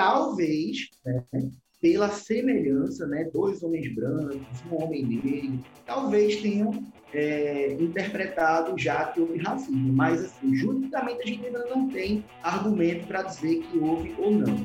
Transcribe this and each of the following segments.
talvez, né, pela semelhança, né, dois homens brancos, um homem negro, talvez tenham é, interpretado já que houve racismo, mas assim, juridicamente a gente ainda não tem argumento para dizer que houve ou não.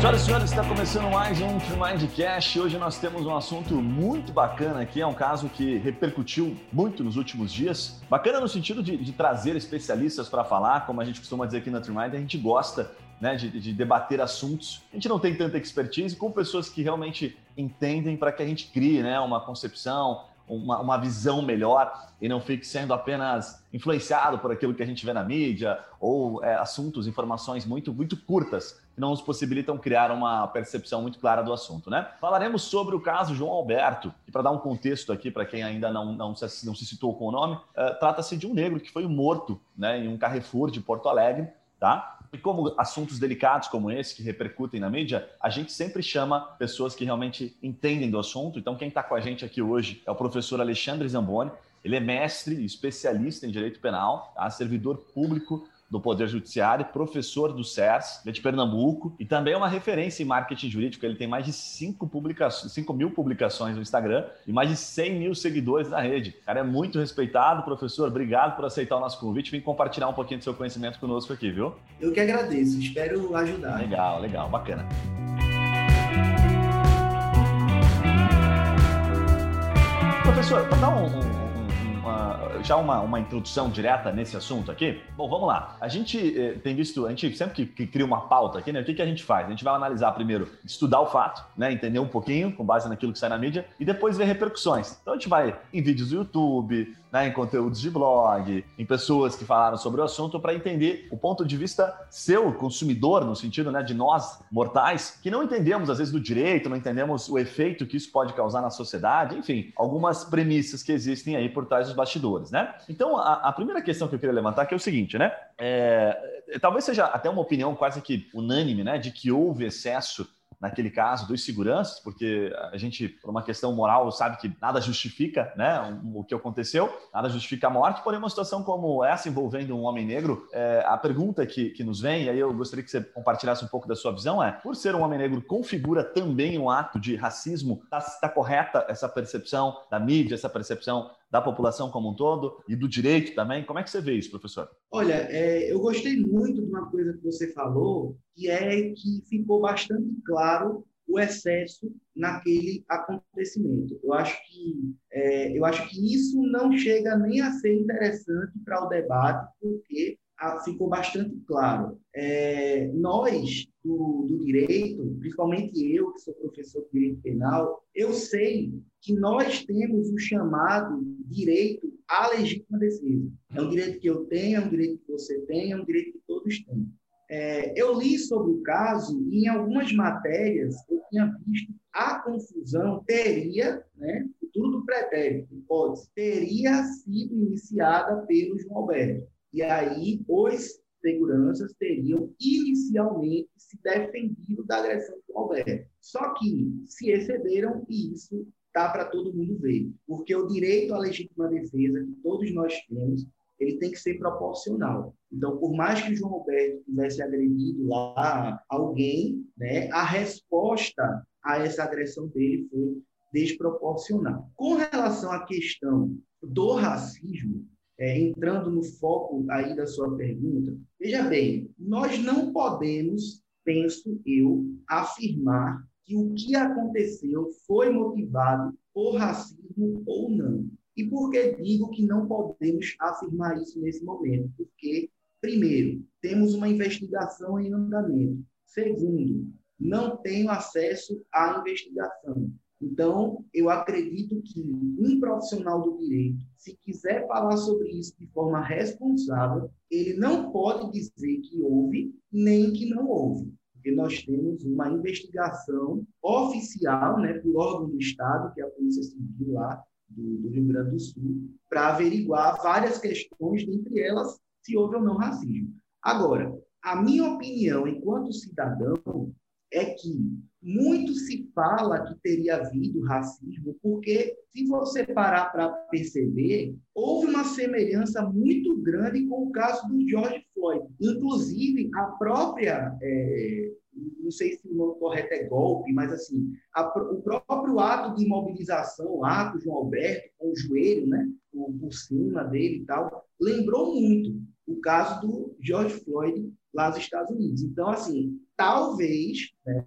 Senhoras e senhores, está começando mais um Mindcast. Hoje nós temos um assunto muito bacana aqui. É um caso que repercutiu muito nos últimos dias. Bacana no sentido de, de trazer especialistas para falar, como a gente costuma dizer aqui na Trimind, a gente gosta né, de, de, debater assuntos. A gente não tem tanta expertise com pessoas que realmente entendem para que a gente crie né, uma concepção, uma, uma visão melhor e não fique sendo apenas influenciado por aquilo que a gente vê na mídia ou é, assuntos, informações muito, muito curtas que não nos possibilitam criar uma percepção muito clara do assunto, né? Falaremos sobre o caso João Alberto, e para dar um contexto aqui para quem ainda não, não, se, não se citou com o nome, uh, trata-se de um negro que foi morto né, em um Carrefour de Porto Alegre, tá? E como assuntos delicados como esse, que repercutem na mídia, a gente sempre chama pessoas que realmente entendem do assunto. Então, quem está com a gente aqui hoje é o professor Alexandre Zamboni. Ele é mestre e especialista em direito penal, tá? servidor público do Poder Judiciário, professor do CERS, de Pernambuco, e também é uma referência em marketing jurídico. Ele tem mais de 5, publicações, 5 mil publicações no Instagram e mais de 100 mil seguidores na rede. O cara é muito respeitado, professor. Obrigado por aceitar o nosso convite. Vim compartilhar um pouquinho do seu conhecimento conosco aqui, viu? Eu que agradeço. Espero ajudar. Legal, legal, bacana. Professor, para dar um, um uma, já uma, uma introdução direta nesse assunto aqui? Bom, vamos lá. A gente eh, tem visto, a gente sempre que, que, cria uma pauta aqui, né? O que, que a gente faz? A gente vai analisar primeiro, estudar o fato, né? Entender um pouquinho com base naquilo que sai na mídia e depois ver repercussões. Então a gente vai em vídeos do YouTube, né, em conteúdos de blog, em pessoas que falaram sobre o assunto para entender o ponto de vista seu, consumidor, no sentido né, de nós, mortais, que não entendemos às vezes do direito, não entendemos o efeito que isso pode causar na sociedade, enfim, algumas premissas que existem aí por trás dos bastidores, né? Então, a, a primeira questão que eu queria levantar que é o seguinte, né? É, talvez seja até uma opinião quase que unânime, né, de que houve excesso naquele caso dos seguranças, porque a gente, por uma questão moral, sabe que nada justifica né, o que aconteceu, nada justifica a morte, porém uma situação como essa envolvendo um homem negro, é, a pergunta que, que nos vem, e aí eu gostaria que você compartilhasse um pouco da sua visão, é, por ser um homem negro, configura também um ato de racismo? Está tá correta essa percepção da mídia, essa percepção da população como um todo e do direito também. Como é que você vê isso, professor? Olha, é, eu gostei muito de uma coisa que você falou, que é que ficou bastante claro o excesso naquele acontecimento. Eu acho que é, eu acho que isso não chega nem a ser interessante para o debate, porque ficou bastante claro. É, nós, do, do, direito, principalmente eu, que sou professor de direito penal, eu sei que nós temos o chamado direito à legítima defesa. É um direito que eu tenho, é um direito que você tem, é um direito que todos têm. É, eu li sobre o caso e em algumas matérias eu tinha visto a confusão teria, né, futuro do pretérito, hipótese, teria sido iniciada pelo João Alberto. E aí, os seguranças teriam inicialmente se defendido da agressão do Alberto. Só que se excederam e isso está para todo mundo ver. Porque o direito à legítima defesa que todos nós temos, ele tem que ser proporcional. Então, por mais que João Alberto tivesse agredido lá alguém, né, a resposta a essa agressão dele foi desproporcional. Com relação à questão do racismo, é, entrando no foco aí da sua pergunta, veja bem, nós não podemos, penso eu, afirmar que o que aconteceu foi motivado por racismo ou não. E por que digo que não podemos afirmar isso nesse momento? Porque, primeiro, temos uma investigação em andamento. Segundo, não tenho acesso à investigação. Então, eu acredito que um profissional do direito, se quiser falar sobre isso de forma responsável, ele não pode dizer que houve nem que não houve. Porque nós temos uma investigação oficial, né, por órgão do Estado, que é a Polícia Civil lá do, do Rio Grande do Sul, para averiguar várias questões, dentre elas, se houve ou não racismo. Agora, a minha opinião enquanto cidadão é que muito se fala que teria havido racismo, porque se você parar para perceber, houve uma semelhança muito grande com o caso do George Floyd. Inclusive, a própria é, não sei se o nome correto é golpe, mas assim, a, o próprio ato de imobilização, o ato João Alberto, com o joelho, né, por, por cima dele e tal, lembrou muito o caso do George Floyd lá nos Estados Unidos. Então, assim, talvez, né,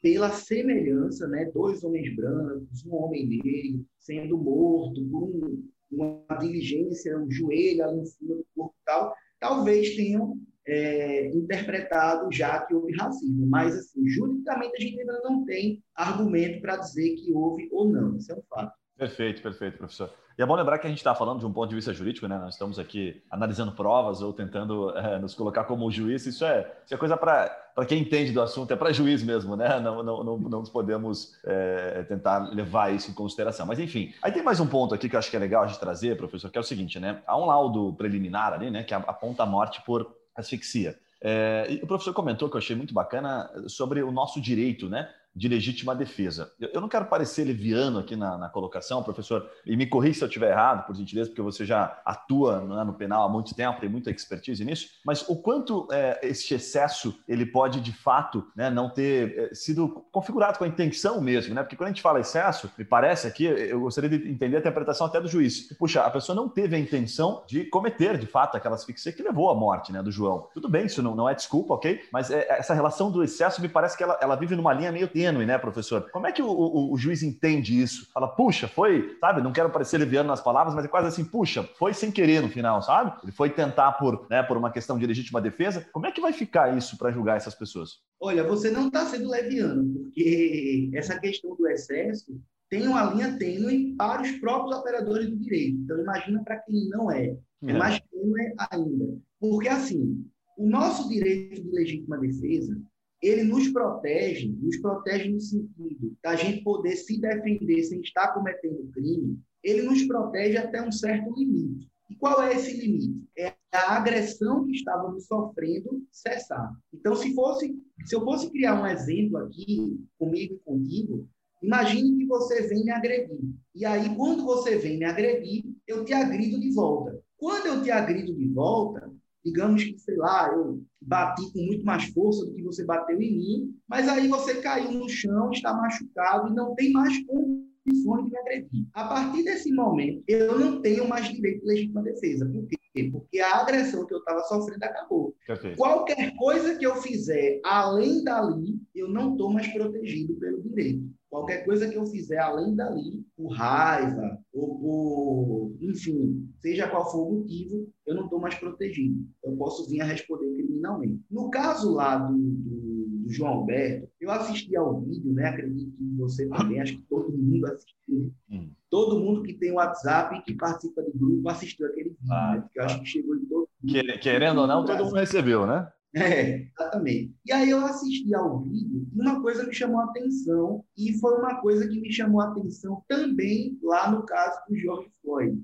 pela semelhança, né, dois homens brancos, um homem negro, sendo morto por um, uma diligência, um joelho ali em cima do corpo tal, talvez tenham é, interpretado já que houve racismo. Mas, assim, juridicamente, a gente ainda não tem argumento para dizer que houve ou não. Isso é um fato. Perfeito, perfeito, professor. E é bom lembrar que a gente está falando de um ponto de vista jurídico, né? Nós estamos aqui analisando provas ou tentando é, nos colocar como juiz. Isso é, isso é coisa para quem entende do assunto, é para juiz mesmo, né? Não, não, não, não podemos é, tentar levar isso em consideração. Mas, enfim, aí tem mais um ponto aqui que eu acho que é legal a gente trazer, professor, que é o seguinte, né? Há um laudo preliminar ali, né? Que aponta a morte por asfixia. É, e o professor comentou que eu achei muito bacana sobre o nosso direito, né? De legítima defesa. Eu não quero parecer leviano aqui na, na colocação, professor, e me corrija se eu estiver errado, por gentileza, porque você já atua né, no penal há muito tempo, tem muita expertise nisso, mas o quanto é, este excesso ele pode, de fato, né, não ter é, sido configurado com a intenção mesmo, né? Porque quando a gente fala excesso, me parece aqui, eu gostaria de entender a interpretação até do juiz. Puxa, a pessoa não teve a intenção de cometer, de fato, aquela asfixia que levou à morte né, do João. Tudo bem, isso não, não é desculpa, ok? Mas é, essa relação do excesso me parece que ela, ela vive numa linha meio tênue, né, professor? Como é que o, o, o, juiz entende isso? Fala, puxa, foi, sabe? Não quero parecer leviano nas palavras, mas é quase assim, puxa, foi sem querer no final, sabe? Ele foi tentar por, né, por uma questão de legítima defesa. Como é que vai ficar isso para julgar essas pessoas? Olha, você não está sendo leviano, porque essa questão do excesso tem uma linha tênue para os próprios operadores do direito. Então, imagina para quem não é. É mais tênue ainda. Porque, assim, o nosso direito de legítima defesa, ele nos protege, nos protege no sentido da gente poder se defender sem estar cometendo crime, ele nos protege até um certo limite. E qual é esse limite? É a agressão que estávamos sofrendo cessar. Então, se fosse, se eu fosse criar um exemplo aqui comigo e contigo, imagine que você vem me agredir. E aí, quando você vem me agredir, eu te agrido de volta. Quando eu te agrido de volta, digamos que, sei lá, eu bati com muito mais força do que você bateu em mim, mas aí você caiu no chão, está machucado e não tem mais condições de me agredir. A partir desse momento, eu não tenho mais direito de legítima defesa. Por quê? Porque a agressão que eu estava sofrendo acabou. Perfeito. Qualquer coisa que eu fizer além dali, eu não estou mais protegido pelo direito. Qualquer coisa que eu fizer além dali, por raiva, ou por, enfim, seja qual for o motivo, eu não estou mais protegido. Eu posso vir a responder criminalmente. No caso lá do, do, do, João Alberto, eu assisti ao vídeo, né? Acredito que você também, acho que todo mundo assistiu. Hum. Todo mundo que tem WhatsApp e que participa do grupo assistiu aquele vídeo, ah, né? Porque eu acho que chegou em todo mundo. Querendo ou não, todo mundo recebeu, né? É, exatamente. E aí eu assisti ao vídeo e uma coisa me chamou a atenção, e foi uma coisa que me chamou a atenção também lá no caso do George Floyd.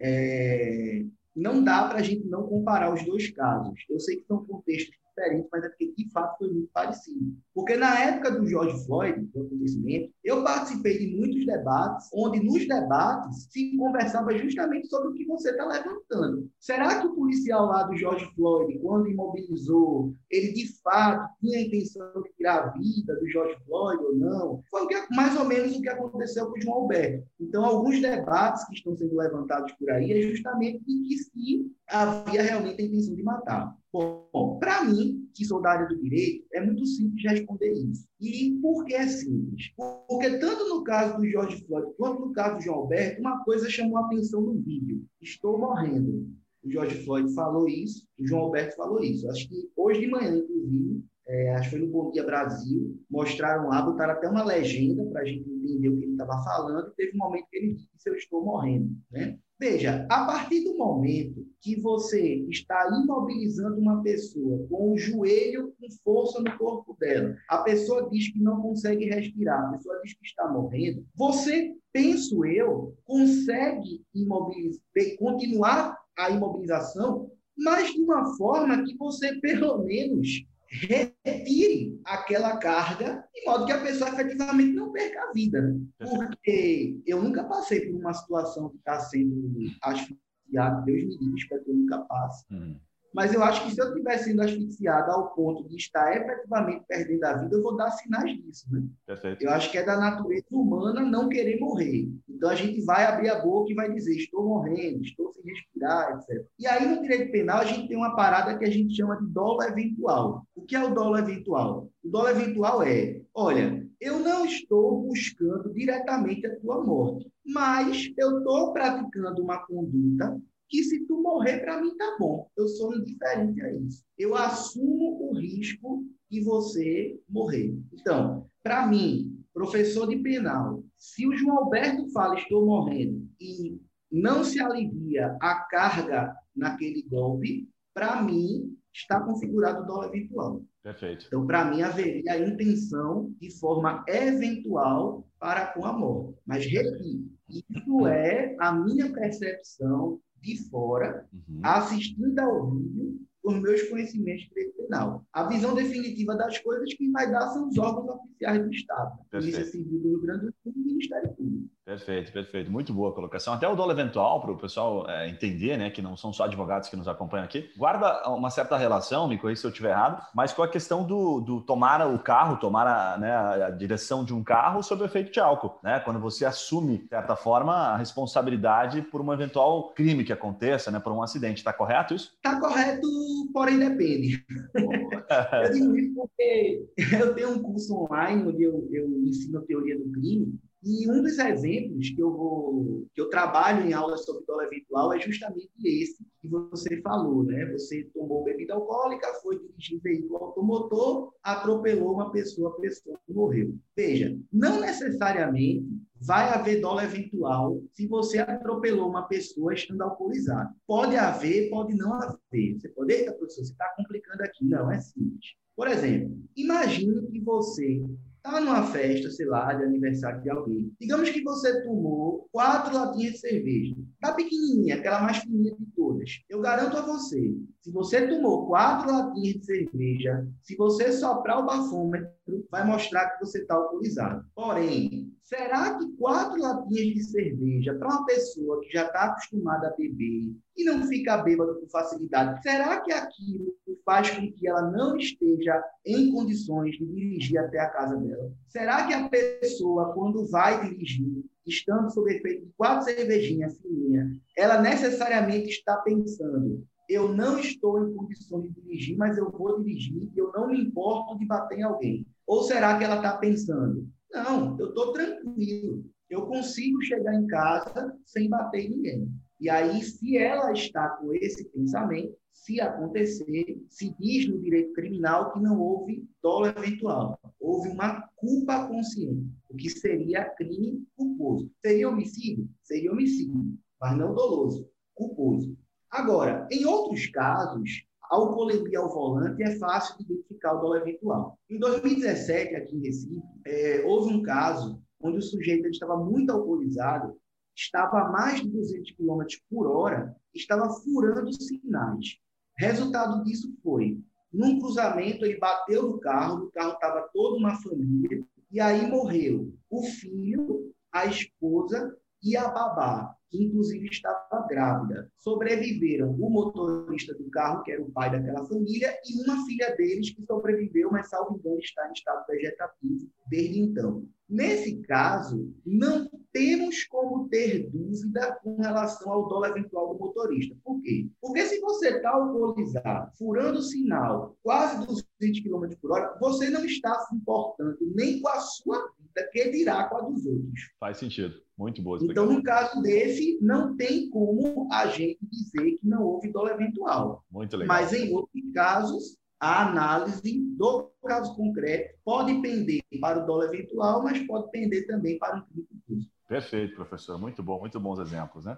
É, não dá para a gente não comparar os dois casos. Eu sei que são contextos diferente, mas é porque de fato foi muito parecido. Porque na época do George Floyd, do acontecimento, eu participei de muitos debates, onde nos debates se conversava justamente sobre o que você está levantando. Será que o policial lá do George Floyd, quando imobilizou, ele de fato tinha a intenção de tirar a vida do George Floyd ou não? Foi mais ou menos o que aconteceu com o João Alberto. Então, alguns debates que estão sendo levantados por aí é justamente em que se havia realmente a intenção de matar. Bom, para mim, que sou da área do direito, é muito simples responder isso. E por que é simples? Porque tanto no caso do George Floyd quanto no caso do João Alberto, uma coisa chamou a atenção no vídeo. Estou morrendo. O George Floyd falou isso, o João Alberto falou isso. Acho que hoje de manhã, inclusive, é, acho que foi no Bom Dia Brasil, mostraram lá, botaram até uma legenda para a gente entender o que ele estava falando, e teve um momento que ele disse, eu estou morrendo. Né? Veja, a partir do momento que você está imobilizando uma pessoa com o joelho com força no corpo dela, a pessoa diz que não consegue respirar, a pessoa diz que está morrendo, você, penso eu, consegue imobilizar, continuar a imobilização, mas de uma forma que você, pelo menos, retire aquela carga de modo que a pessoa efetivamente não perca a vida. Né? Porque eu nunca passei por uma situação de estar sendo asfixiado, Deus me livre, espero que eu nunca passe. Uhum. Mas eu acho que se eu estiver sendo asfixiado ao ponto de estar efetivamente perdendo a vida, eu vou dar sinais disso, né? Perfeito. Eu acho que é da natureza humana não querer morrer. Então a gente vai abrir a boca e vai dizer: estou morrendo, estou sem respirar, etc. E aí no direito penal a gente tem uma parada que a gente chama de dolo eventual. O que é o dolo eventual? O dolo eventual é: olha, eu não estou buscando diretamente a tua morte, mas eu estou praticando uma conduta que se tu morrer, para mim tá bom. Eu sou indiferente a isso. Eu assumo o risco de você morrer. Então, para mim, professor de penal, se o João Alberto fala estou morrendo e não se alivia a carga naquele golpe, para mim está configurado o dólar eventual. Perfeito. Então, para mim, haveria a intenção de forma eventual para com a morte. Mas, repito, isso é a minha percepção de fora, uhum. assistindo ao vídeo, os meus conhecimentos de direito penal. A visão definitiva das coisas que vai dar são os órgãos oficiais do Estado. Polícia Civil do Rio Grande do Sul e Ministério Público. Perfeito, perfeito. Muito boa colocação. Até o dolo eventual, para o pessoal é, entender, né, que não são só advogados que nos acompanham aqui, guarda uma certa relação, me corrija se eu estiver errado, mas com a questão do, do tomar o carro, tomar a, né, a direção de um carro sob o efeito de álcool. Né? Quando você assume, de certa forma, a responsabilidade por um eventual crime que aconteça, né, por um acidente. Está correto isso? Está correto, porém depende. eu digo isso porque eu tenho um curso online onde eu, eu ensino a teoria do crime e um dos exemplos que eu vou, que eu trabalho em aulas sobre dólar eventual é justamente esse que você falou, né? Você tomou bebida alcoólica, foi dirigir veículo automotor, atropelou uma pessoa, a pessoa morreu. Veja, não necessariamente vai haver dólar eventual se você atropelou uma pessoa estando alcoolizado. Pode haver, pode não haver. Você pode, eita, professor, você está complicando aqui. Não, é simples. Por exemplo, imagine que você Está numa festa, sei lá, de aniversário de alguém. Digamos que você tomou quatro latinhas de cerveja. Da pequenininha, aquela mais fininha de todas. Eu garanto a você, se você tomou quatro latinhas de cerveja, se você soprar o bafômetro, vai mostrar que você está alcoolizado. Porém, será que quatro latinhas de cerveja para uma pessoa que já está acostumada a beber e não fica bêbada com facilidade, será que aquilo faz com que ela não esteja em condições de dirigir até a casa dela? Será que a pessoa, quando vai dirigir, estando sob efeito de quatro cervejinhas fininhas, ela necessariamente está pensando eu não estou em condições de dirigir, mas eu vou dirigir e eu não me importo de bater em alguém. Ou será que ela está pensando, não, eu estou tranquilo, eu consigo chegar em casa sem bater ninguém. E aí, se ela está com esse pensamento, se acontecer, se diz no direito criminal que não houve dolo eventual, houve uma culpa consciente, o que seria crime culposo. Seria homicídio? Seria homicídio, mas não doloso, culposo. Agora, em outros casos, alcoolemia ao volante é fácil de identificar o dolo eventual. Em 2017, aqui em Recife, é, houve um caso onde o sujeito estava muito alcoolizado, estava a mais de 200 km por hora, estava furando sinais. Resultado disso foi, num cruzamento, ele bateu no carro, no carro estava toda uma família, e aí morreu o filho, a esposa e a babá que inclusive estava grávida. Sobreviveram o motorista do carro, que era o pai daquela família, e uma filha deles que sobreviveu, mas, salvo engano, está em estado vegetativo desde então. Nesse caso, não temos como ter dúvida com relação ao dólar eventual do motorista. Por quê? Porque se você está alcoolizado, furando o sinal, quase 200 km por hora, você não está se importando nem com a sua vida, que dirá com a dos outros. Faz sentido. Muito boa. Então, no caso desse, não tem como a gente dizer que não houve dolo eventual. Muito legal. Mas em outros casos, a análise do caso concreto pode pender para o dolo eventual, mas pode pender também para o crime culposo. Perfeito, professor. Muito bom, muito bons exemplos, né?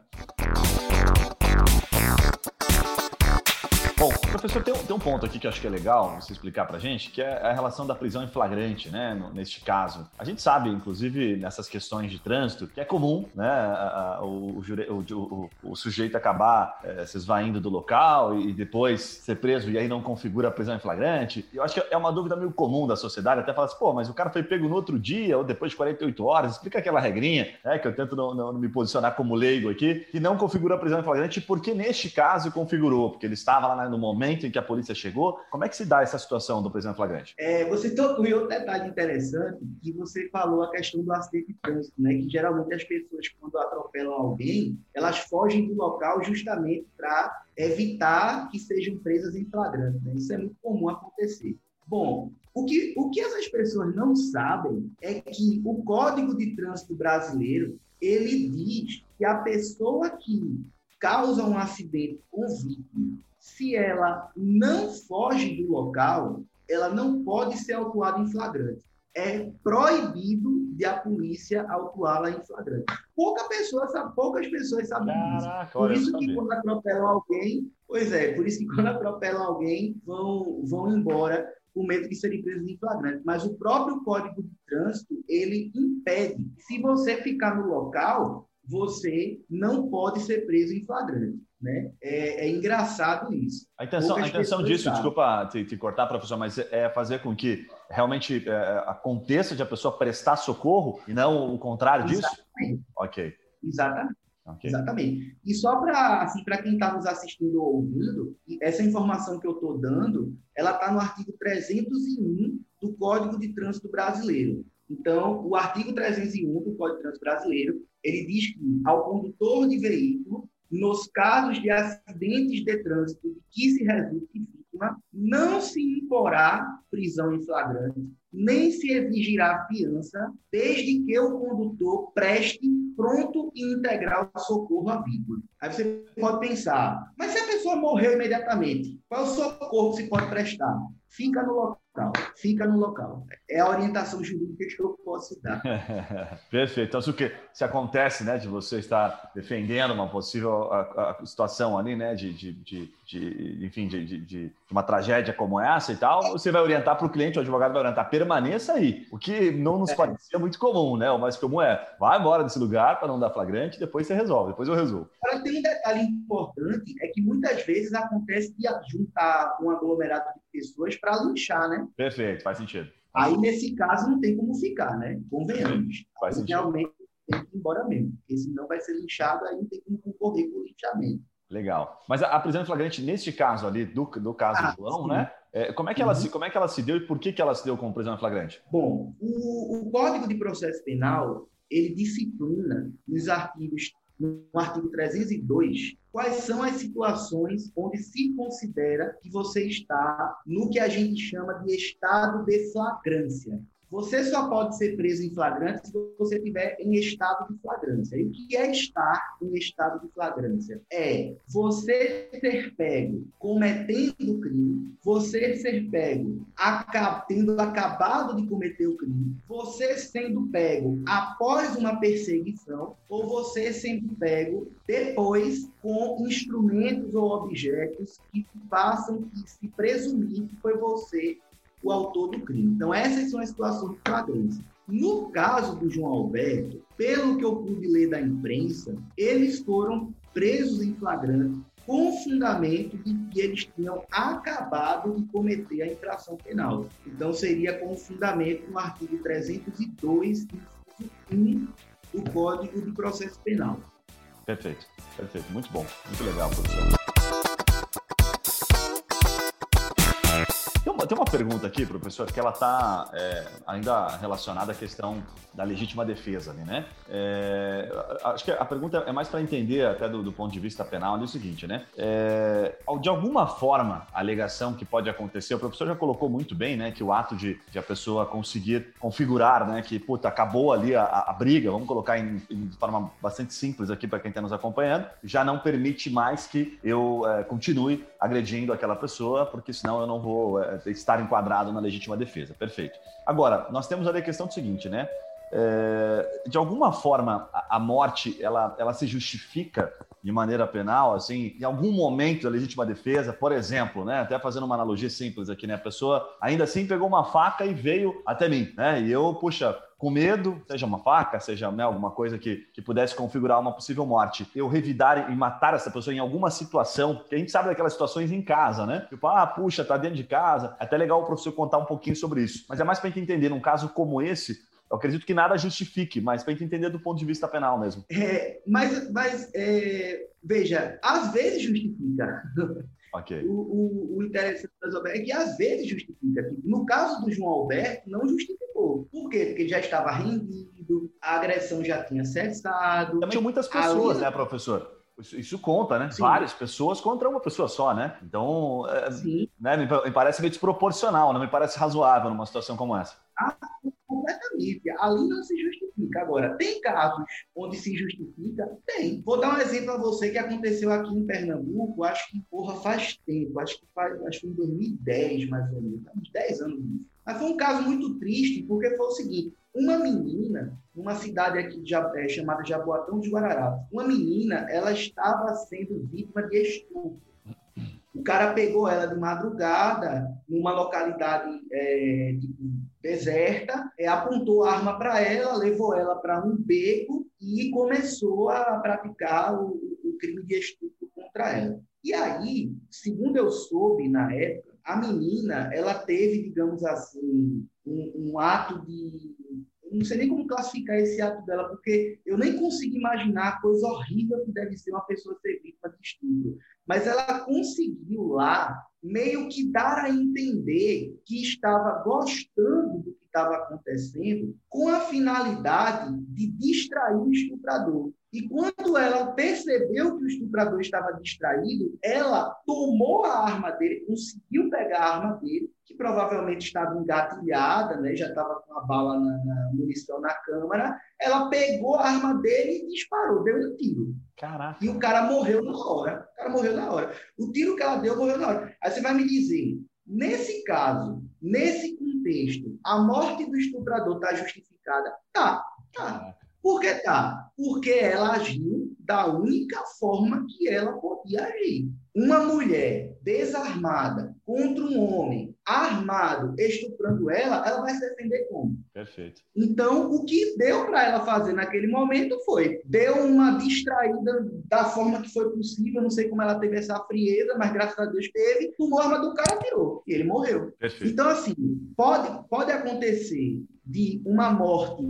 Professor, tem um, tem um ponto aqui que eu acho que é legal você explicar para gente, que é a relação da prisão em flagrante, né, neste caso. A gente sabe, inclusive, nessas questões de trânsito, que é comum, né, a, a, o, o, o, o, sujeito acabar é, se esvaindo do local e depois ser preso e aí não configura a prisão em flagrante. Eu acho que é uma dúvida meio comum da sociedade, até falar assim, pô, mas o cara foi pego no outro dia ou depois de 48 horas, explica aquela regrinha, né, que eu tento não, não, não me posicionar como leigo aqui, que não configura a prisão em flagrante, porque neste caso configurou, porque ele estava lá no momento em que a polícia chegou. Como é que se dá essa situação do prisão flagrante? É, você tocou em outro detalhe interessante, que você falou a questão do acidente de trânsito, né, que geralmente as pessoas, quando atropelam alguém, elas fogem do local justamente para evitar que sejam presas em flagrante. Né? Isso é muito comum acontecer. Bom, o que, o que essas pessoas não sabem é que o Código de Trânsito Brasileiro ele diz que a pessoa que causa um acidente com vítima, se ela não foge do local, ela não pode ser autuada em flagrante. É proibido de a polícia autuá-la em flagrante. Pouca pessoa poucas pessoas sabem Caraca, disso. Por isso que quando atropelam alguém, pois é, por isso que quando atropelam alguém, vão, vão embora com medo de serem presos em flagrante. Mas o próprio Código de Trânsito, ele impede. Se você ficar no local, você não pode ser preso em flagrante. Né? É, é engraçado isso. A intenção, a intenção disso, desculpa te, te, cortar, professor, mas é fazer com que realmente é, aconteça de a pessoa prestar socorro e não o contrário Exatamente. disso? Ok. Exatamente. Okay. Exatamente. E só para assim, quem está nos assistindo ou ouvindo, essa informação que eu estou dando, ela está no artigo 301 do Código de Trânsito Brasileiro. Então, o artigo 301 do Código de Trânsito Brasileiro, ele diz que ao condutor de veículo, nos casos de acidentes de trânsito que se resulte vítima, não se imporá prisão em flagrante, nem se exigirá fiança, desde que o condutor preste pronto e integral socorro à vítima. Aí você pode pensar, mas se a pessoa morreu imediatamente, qual socorro se pode prestar? Fica no local local. Fica no local. É a orientação jurídica que eu posso dar. Perfeito. Então, se, o que, se acontece né, de você estar defendendo uma possível a, a situação ali, né, de, de, de, de enfim, de, de, de, uma tragédia como essa e tal, você vai orientar para o cliente, o advogado vai orientar, permaneça aí. O que não nos é. parecia muito comum, né? O mais comum é, vai embora desse lugar para não dar flagrante, depois você resolve, depois eu resolvo. Agora, tem um detalhe importante, é que muitas vezes acontece de juntar um aglomerado de pessoas para linchar, né? Perfeito, faz sentido. Aí, nesse caso, não tem como ficar, né? Convenhamos. Faz sentido. Realmente tem que ir embora mesmo, porque senão vai ser linchado, aí não tem como concorrer com o linchamento. Legal. Mas a, a prisão em flagrante, neste caso ali, do, do caso ah, João, sim. né? É, como, é que ela uhum. se, como é que ela se deu e por que, que ela se deu como prisão em flagrante? Bom, o, o Código de Processo Penal, ele disciplina nos artigos no artigo 302, quais são as situações onde se considera que você está no que a gente chama de estado de flagrância. Você só pode ser preso em flagrante se você estiver em estado de flagrância. E o que é estar em estado de flagrância? É você ser pego cometendo crime, você ser pego tendo acabado de cometer o crime, você sendo pego após uma perseguição ou você sendo pego depois com instrumentos ou objetos que façam que se presumir que foi você o autor do crime. Então, essas são as situações de flagrância. No caso do João Alberto, pelo que eu pude ler da imprensa, eles foram presos em flagrante com fundamento de que eles tinham acabado de cometer a infração penal. Então, seria com fundamento no artigo 302, inciso 1 do Código de Processo Penal. Perfeito, perfeito. Muito bom, muito legal, professor. Tem uma pergunta aqui, professor, que ela está é, ainda relacionada à questão da legítima defesa, ali, né? É, acho que a pergunta é mais para entender, até do, do, ponto de vista penal, é o seguinte, né? É, de alguma forma, a alegação que pode acontecer, o professor já colocou muito bem, né, que o ato de, de a pessoa conseguir configurar, né, que, puta, acabou ali a, a briga, vamos colocar em, em, forma bastante simples aqui para quem está nos acompanhando, já não permite mais que eu é, continue agredindo aquela pessoa, porque senão eu não vou é, estar enquadrado na legítima defesa. Perfeito. Agora, nós temos ali a questão do seguinte, né? é, de alguma forma, a, a morte ela, ela se justifica de maneira penal, assim, em algum momento da legítima defesa, por exemplo, né, até fazendo uma analogia simples aqui, né, a pessoa ainda assim pegou uma faca e veio até mim, né, e eu, puxa, com medo, seja uma faca, seja né, alguma coisa que, que pudesse configurar uma possível morte, eu revidar e matar essa pessoa em alguma situação, que a gente sabe daquelas situações em casa, né? Tipo, ah, puxa, tá dentro de casa. É até legal o professor contar um pouquinho sobre isso. Mas é mais para gente entender, num caso como esse, eu acredito que nada justifique, mas para entender do ponto de vista penal mesmo. É, mas, mas é, veja, às vezes justifica. Okay. O, o, o, interessante é que às vezes justifica. No caso do João Alberto, não justificou. Por quê? Porque ele já estava rendido, a agressão já tinha cessado. Também tinha muitas pessoas, né, professor? Isso, isso, conta, né? Sim. Várias pessoas contra uma pessoa só, né? Então, é, né, me, me, parece meio desproporcional, não me parece razoável numa situação como essa. Ah, Ali não se justifica. Agora, tem casos onde se justifica? Tem. Vou dar um exemplo a você que aconteceu aqui em Pernambuco, acho que, porra, faz tempo, acho que faz, acho que em 2010, mais ou menos, uns 10 anos. Mas foi um caso muito triste, porque foi o seguinte, uma menina, numa cidade aqui de, é, chamada Jaboatão de Guararapes, uma menina, ela estava sendo vítima de estupro. O cara pegou ela de madrugada, numa localidade é, tipo, deserta, é, apontou a arma para ela, levou ela para um beco e começou a praticar o, o crime de estupro contra ela. E aí, segundo eu soube na época, a menina ela teve, digamos assim, um, um ato de não sei nem como classificar esse ato dela, porque eu nem consigo imaginar a coisa horrível que deve ser uma pessoa ser vítima de estupro. Mas ela conseguiu lá meio que dar a entender que estava gostando do que estava acontecendo com a finalidade de distrair o estuprador. E quando ela percebeu que o estuprador estava distraído, ela tomou a arma dele, conseguiu pegar a arma dele, que provavelmente estava engatilhada, né? já estava com a bala na, na munição na câmara. Ela pegou a arma dele e disparou, deu um tiro. Caraca. E o cara morreu na hora. O cara morreu na hora. O tiro que ela deu morreu na hora. Aí você vai me dizer, nesse caso, nesse contexto, a morte do estuprador está justificada? Tá, tá. Por que tá? Porque ela agiu da única forma que ela podia agir. Uma mulher desarmada contra um homem armado estuprando ela, ela vai se defender como? Perfeito. Então, o que deu para ela fazer naquele momento foi deu uma distraída da forma que foi possível. Não sei como ela teve essa frieza, mas graças a Deus teve. Tomou a arma do cara tirou. E ele morreu. Perfeito. Então, assim, pode, pode acontecer de uma morte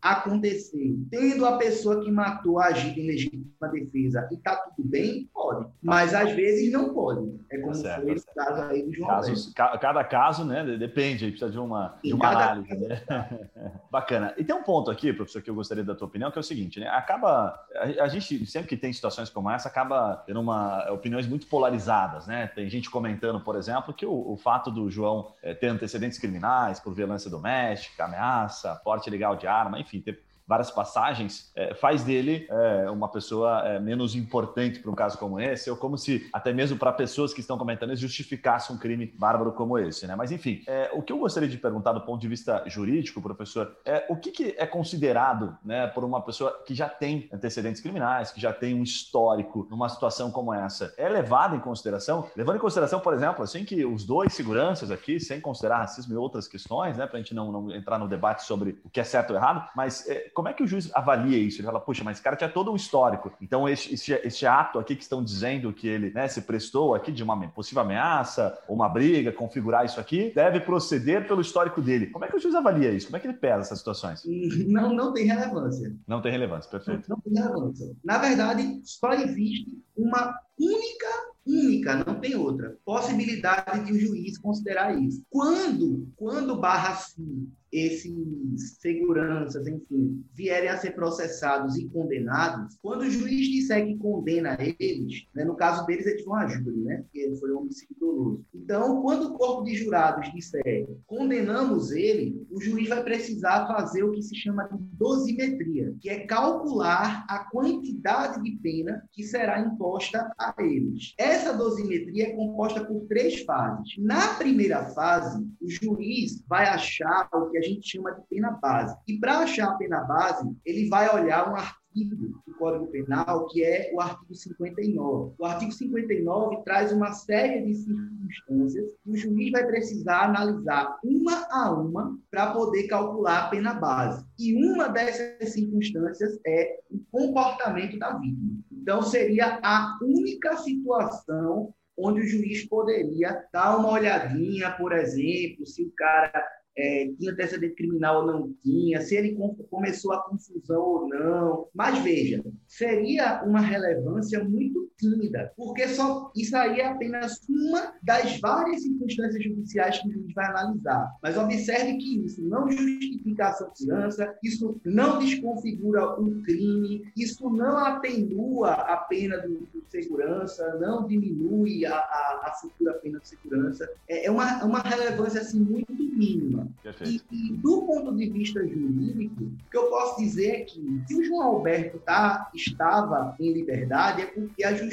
acontecer, tendo a pessoa que matou agido em legítima defesa e tá tudo bem, pode. Mas às vezes não pode. É como certo, foi certo. o caso aí do João Casos, Cada caso, né? Depende, aí precisa de uma, de uma análise. Né? Bacana. E tem um ponto aqui, professor, que eu gostaria da tua opinião, que é o seguinte, né? Acaba. A, a gente, sempre que tem situações como essa, acaba tendo uma, opiniões muito polarizadas, né? Tem gente comentando, por exemplo, que o, o fato do João é, ter antecedentes criminais por violência doméstica, ameaça, porte ilegal de arma, enfim, ter várias passagens, é, faz dele é, uma pessoa é, menos importante para um caso como esse, ou como se, até mesmo para pessoas que estão comentando isso, justificasse um crime bárbaro como esse. Né? Mas, enfim, é, o que eu gostaria de perguntar do ponto de vista jurídico, professor, é o que, que é considerado né, por uma pessoa que já tem antecedentes criminais, que já tem um histórico numa situação como essa? É levado em consideração? Levando em consideração, por exemplo, assim que os dois seguranças aqui, sem considerar racismo e outras questões, né, para a gente não, não, entrar no debate sobre o que é certo ou errado, mas é, como é que o juiz avalia isso? Ele fala, puxa, mas esse cara tinha todo um histórico. Então, esse, esse, esse ato aqui que estão dizendo que ele né, se prestou aqui de uma possível ameaça ou uma briga, configurar isso aqui, deve proceder pelo histórico dele. Como é que o juiz avalia isso? Como é que ele pesa essas situações? Não, não tem relevância. Não tem relevância, perfeito. Não, não tem relevância. Na verdade, só existe uma única única, não tem outra possibilidade de o um juiz considerar isso. Quando, quando barra assim, esses seguranças, enfim, vierem a ser processados e condenados, quando o juiz disser que condena eles, né, no caso deles eles vão a júri, né, porque ele foi um homicídio doloso. Então, quando o corpo de jurados disser condenamos ele, o juiz vai precisar fazer o que se chama de dosimetria, que é calcular a quantidade de pena que será imposta a eles. Essa dosimetria é composta por três fases. Na primeira fase, o juiz vai achar o que a gente chama de pena base. E para achar a pena base, ele vai olhar um artigo do Código Penal, que é o artigo 59. O artigo 59 traz uma série de circunstâncias que o juiz vai precisar analisar uma a uma para poder calcular a pena base. E uma dessas circunstâncias é o comportamento da vítima. Então, seria a única situação onde o juiz poderia dar uma olhadinha, por exemplo, se o cara é, tinha antecedente criminal ou não tinha, se ele começou a confusão ou não. Mas veja, seria uma relevância muito tímida, porque só isso aí é apenas uma das várias circunstâncias judiciais que a gente vai analisar. Mas observe que isso não justifica a segurança, isso não desconfigura o crime, isso não atenua a pena do, do segurança, não diminui a, a, a, futura pena de segurança. É, é uma, uma relevância assim muito mínima. E, e, do ponto de vista jurídico, o que eu posso dizer é que se o João Alberto tá, estava em liberdade é porque a justiça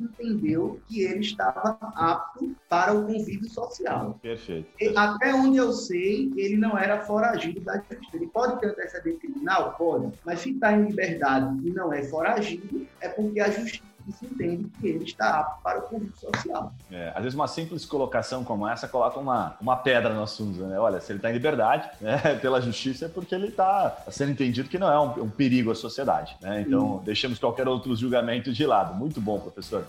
entendeu que ele estava apto para o convívio social. Perfeito. E, até onde eu sei, ele não era foragido da justiça. Ele pode ter antecedente criminal? Pode. Mas se está em liberdade e não é foragido, é porque a justiça se entende que ele está apto para o convívio social. É, às vezes uma simples colocação como essa coloca uma, uma pedra no assunto, né? Olha, se ele está em liberdade né, pela justiça é porque ele está sendo entendido que não é um, um perigo à sociedade. Né? Então, Sim. deixemos qualquer outro julgamento de lado. Muito bom, professor.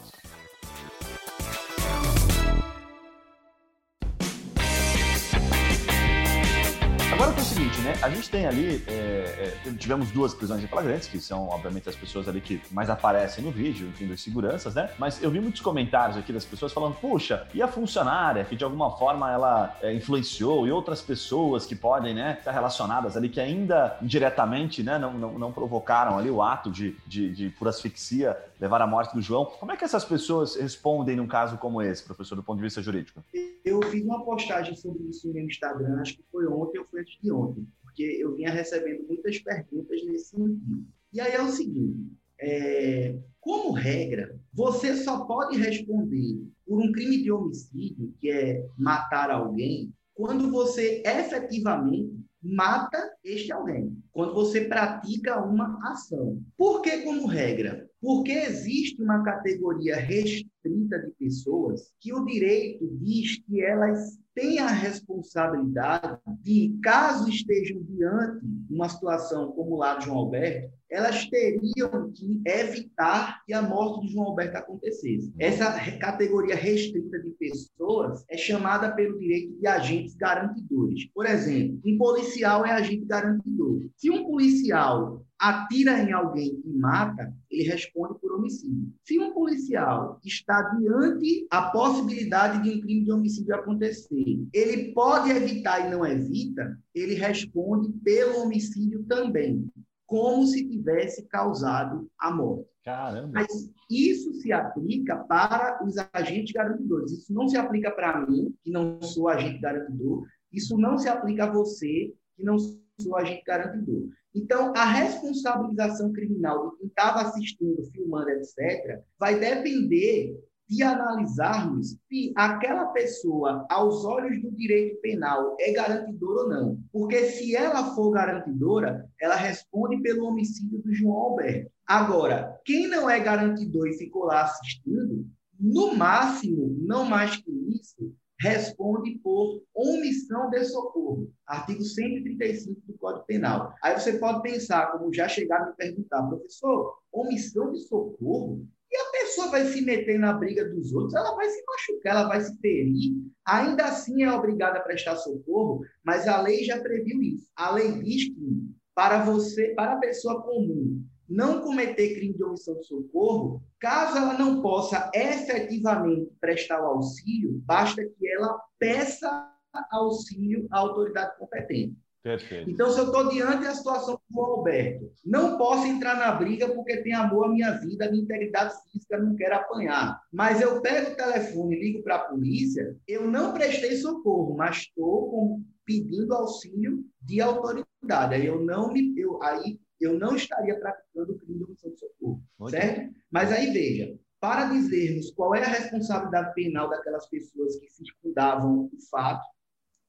A gente tem ali, é, é, tivemos duas prisões em flagrantes, que são, obviamente, as pessoas ali que mais aparecem no vídeo, enfim, dos seguranças, né? Mas eu vi muitos comentários aqui das pessoas falando, puxa, e a funcionária que de alguma forma ela é, influenciou e outras pessoas que podem, né, estar relacionadas ali, que ainda indiretamente, né, não, não, não provocaram ali o ato de, de, de, por asfixia, levar à morte do João. Como é que essas pessoas respondem num caso como esse, professor, do ponto de vista jurídico? Eu fiz uma postagem sobre isso no Instagram, acho que foi ontem ou foi de ontem, porque eu vinha recebendo muitas perguntas nesse sentido. E aí é o seguinte: é, como regra, você só pode responder por um crime de homicídio, que é matar alguém, quando você efetivamente mata este alguém, quando você pratica uma ação. Por que como regra? Porque existe uma categoria restrita de pessoas que o direito diz que elas têm a responsabilidade de, caso estejam diante de uma situação como lá de João Alberto, elas teriam que evitar que a morte de João Alberto acontecesse. Essa categoria restrita de pessoas é chamada pelo direito de agentes garantidores. Por exemplo, um policial é agente garantidor. Se um policial atira em alguém e mata, ele responde por homicídio. Se um policial está diante a possibilidade de um crime de homicídio acontecer, ele pode evitar e não evita, ele responde pelo homicídio também, como se tivesse causado a morte. Caramba. Mas isso se aplica para os agentes garantidores. Isso não se aplica para mim, que não sou agente garantidor. Isso não se aplica a você, que não sou agente garantidor. Então, a responsabilização criminal de quem estava assistindo, filmando, etc., vai depender de analisarmos se aquela pessoa, aos olhos do direito penal, é garantidora ou não. Porque se ela for garantidora, ela responde pelo homicídio do João Alberto. Agora, quem não é garantidor e ficou lá assistindo, no máximo, não mais que isso, responde por omissão de socorro. Artigo 135 do Código Penal. Aí você pode pensar, como já chegaram a me perguntar, professor, omissão de socorro? E a pessoa vai se meter na briga dos outros, ela vai se machucar, ela vai se ferir. Ainda assim é obrigada a prestar socorro, mas a lei já previu isso. A lei diz que para você, para a pessoa comum, não cometer crime de omissão de socorro, caso ela não possa efetivamente prestar o auxílio, basta que ela peça auxílio à autoridade competente. Perfeito. Então, se eu estou diante da situação do Alberto, não posso entrar na briga porque tem amor à minha vida, à minha integridade física, não quero apanhar. Mas eu pego o telefone e ligo para a polícia, eu não prestei socorro, mas estou pedindo auxílio de autoridade. Aí eu não me. Eu, aí eu não estaria praticando o crime de omissão de socorro, Muito certo? Bem. Mas aí veja, para dizermos qual é a responsabilidade penal daquelas pessoas que circundavam o fato,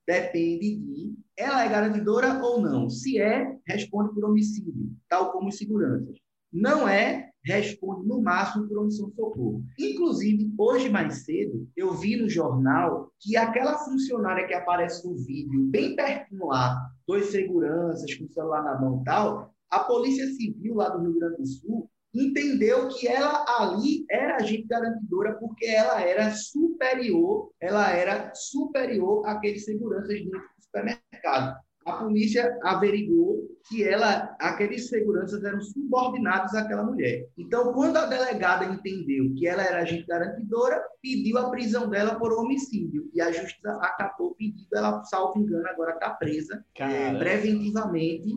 depende de ela é garantidora ou não. Se é, responde por homicídio, tal como os seguranças. Não é, responde no máximo por omissão de socorro. Inclusive, hoje mais cedo, eu vi no jornal que aquela funcionária que aparece no vídeo, bem pertinho lá, dois seguranças com o celular na mão e tal, a Polícia Civil lá do Rio Grande do Sul entendeu que ela ali era agente garantidora porque ela era superior, ela era superior àqueles seguranças dentro do supermercado. A polícia averigou que ela, aqueles seguranças eram subordinados àquela mulher. Então, quando a delegada entendeu que ela era agente garantidora, pediu a prisão dela por homicídio. E a justiça acatou o pedido, ela, salvo engano, agora está presa é, preventivamente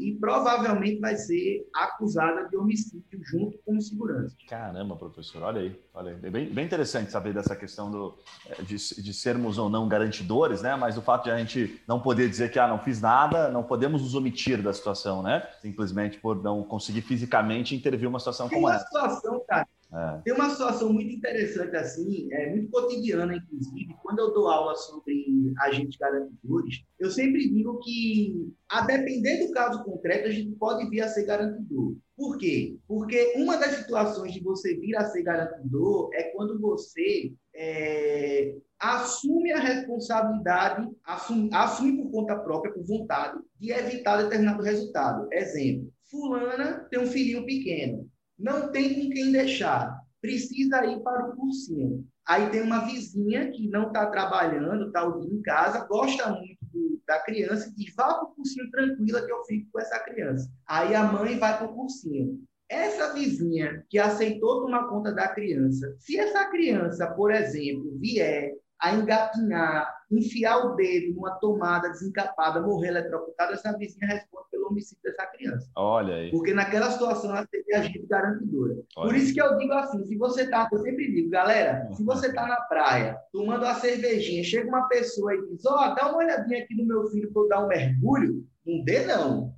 e provavelmente vai ser acusada de homicídio junto com o segurança. Caramba, professor, olha aí. Olha aí. É bem, bem interessante saber dessa questão do, é, de, de sermos ou não garantidores, né? Mas o fato de a gente não poder dizer que ah, não fiz nada, não podemos nos omitir da situação, né? Simplesmente por não conseguir fisicamente intervir uma situação Tem como uma essa. situação, cara. É. Tem uma situação muito interessante assim, é muito cotidiana, inclusive, quando eu dou aula sobre agentes garantidores, eu sempre digo que, a depender do caso concreto, a gente pode vir a ser garantidor. Por quê? Porque uma das situações de você vir a ser garantidor é quando você é, assume a responsabilidade, assume, assume por conta própria, por vontade, de evitar determinado resultado. Exemplo, fulana tem um filhinho pequeno, não tem com quem deixar, precisa ir para o cursinho. Aí tem uma vizinha que não está trabalhando, está em casa, gosta muito do, da criança e diz, vá para o cursinho tranquila que eu fico com essa criança. Aí a mãe vai para o cursinho. Essa vizinha que aceitou tomar conta da criança, se essa criança, por exemplo, vier a engatinhar, enfiar o dedo numa tomada desencapada, morrer eletrocutada, essa vizinha responde pelo homicídio dessa criança. Olha aí. Porque naquela situação ela teve agente garantidora. Olha Por isso que eu digo assim, se você tá, eu sempre digo, galera, se você tá na praia, tomando uma cervejinha, chega uma pessoa e diz, ó, oh, dá uma olhadinha aqui no meu filho para eu dar um mergulho, não dê não.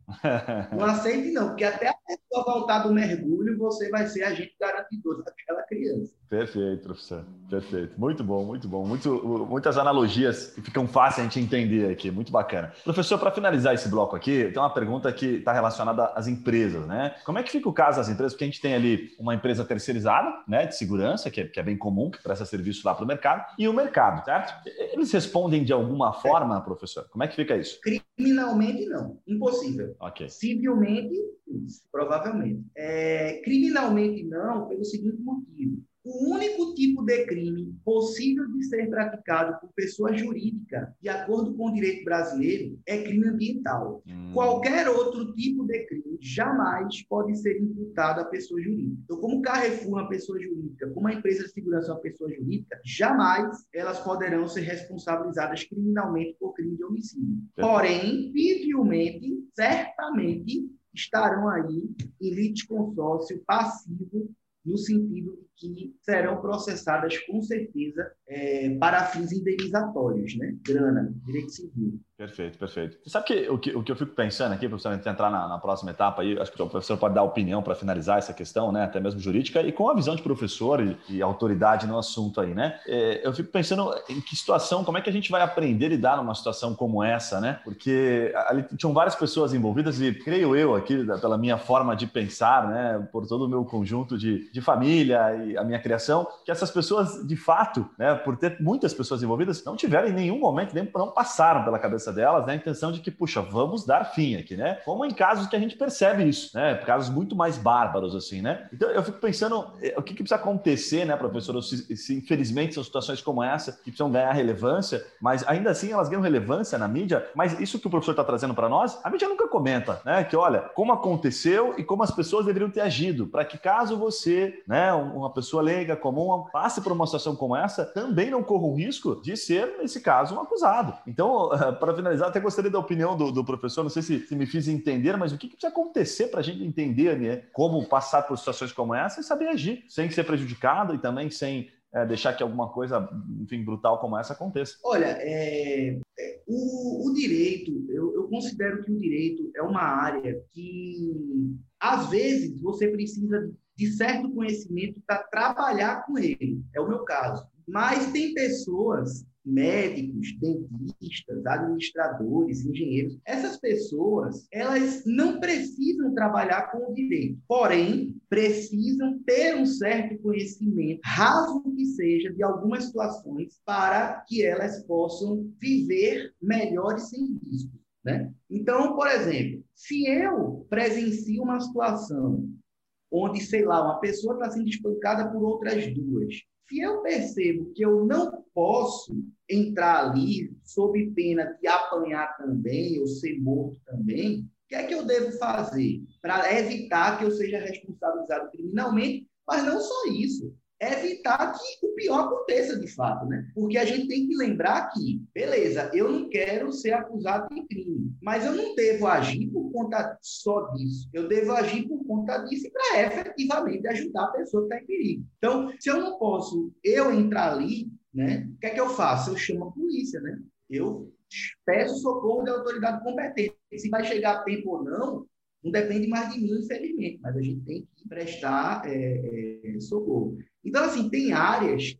Não aceite não, porque até a pessoa voltar do mergulho, você vai ser agente garantidor daquela criança. Perfeito, professor. Perfeito. Muito bom, muito bom. Muito, muitas analogias que ficam fáceis a gente entender aqui. Muito bacana. Professor, para finalizar esse bloco aqui, tem uma pergunta que está relacionada às empresas, né? Como é que fica o caso das empresas? Porque a gente tem ali uma empresa terceirizada, né, de segurança, que é, que é bem comum, que presta serviço lá para o mercado, e o mercado, certo? Eles respondem de alguma forma, professor? Como é que fica isso? Criminalmente, não. Impossível. Ok. Civilmente, provavelmente. É, criminalmente, não, pelo seguinte motivo o único tipo de crime possível de ser praticado por pessoa jurídica, de acordo com o direito brasileiro, é crime ambiental. Hum. Qualquer outro tipo de crime jamais pode ser imputado à pessoa jurídica. Então, como Carrefour é uma pessoa jurídica, como a empresa de segurança é uma pessoa jurídica, jamais elas poderão ser responsabilizadas criminalmente por crime de homicídio. Porém, civilmente, certamente, estarão aí em litisconsórcio passivo no sentido de que serão processadas com certeza é, para fins indenizatórios, né? Grana, direito civil. Perfeito, perfeito. Você sabe que o, que o que eu fico pensando aqui, professor, antes de entrar na, na próxima etapa, aí, acho que o professor pode dar opinião para finalizar essa questão, né, até mesmo jurídica, e com a visão de professor e, e autoridade no assunto aí, né? É, eu fico pensando em que situação, como é que a gente vai aprender a lidar numa situação como essa, né? Porque ali tinham várias pessoas envolvidas e creio eu aqui, pela minha forma de pensar, né, por todo o meu conjunto de, de família e a minha criação, que essas pessoas, de fato, né, por ter muitas pessoas envolvidas, não tiveram em nenhum momento, nem não passaram pela cabeça delas, né, a intenção de que, puxa, vamos dar fim aqui, né? Como em casos que a gente percebe isso, né? Casos muito mais bárbaros, assim, né? Então eu fico pensando eh, o que, que precisa acontecer, né, professor? Se, se, infelizmente são situações como essa que precisam ganhar relevância, mas ainda assim elas ganham relevância na mídia, mas isso que o professor está trazendo para nós, a mídia nunca comenta, né? Que olha, como aconteceu e como as pessoas deveriam ter agido, para que caso você, né, uma pessoa leiga, comum, passe por uma situação como essa, também não corra o risco de ser, nesse caso, um acusado. Então, para finalizar, até gostaria da opinião do, do professor, não sei se, se, me fiz entender, mas o que, que precisa acontecer para a gente entender né, como passar por situações como essa e saber agir, sem ser prejudicado e também sem é, deixar que alguma coisa, enfim, brutal como essa aconteça. Olha, é, é, o, o, direito, eu, eu, considero que o direito é uma área que, às vezes, você precisa de certo conhecimento para trabalhar com ele. É o meu caso. Mas tem pessoas médicos, dentistas, administradores, engenheiros. Essas pessoas, elas não precisam trabalhar com o direito, porém, precisam ter um certo conhecimento, raso que seja, de algumas situações, para que elas possam viver melhor e sem risco. Né? Então, por exemplo, se eu presencio uma situação onde, sei lá, uma pessoa está sendo espancada por outras duas, se eu percebo que eu não posso entrar ali sob pena de apanhar também ou ser morto também, o que é que eu devo fazer para evitar que eu seja responsabilizado criminalmente? Mas não só isso, evitar que o pior aconteça de fato, né? Porque a gente tem que lembrar que, beleza, eu não quero ser acusado de crime, mas eu não devo agir por conta só disso. Eu devo agir por conta disso para efetivamente ajudar a pessoa que está em perigo. Então, se eu não posso eu entrar ali, né? O que é que eu faço? Eu chamo a polícia, né? Eu peço socorro da autoridade competente. Se vai chegar a tempo ou não, não depende mais de mim, infelizmente, mas a gente tem que prestar é, é, socorro. Então, assim, tem áreas,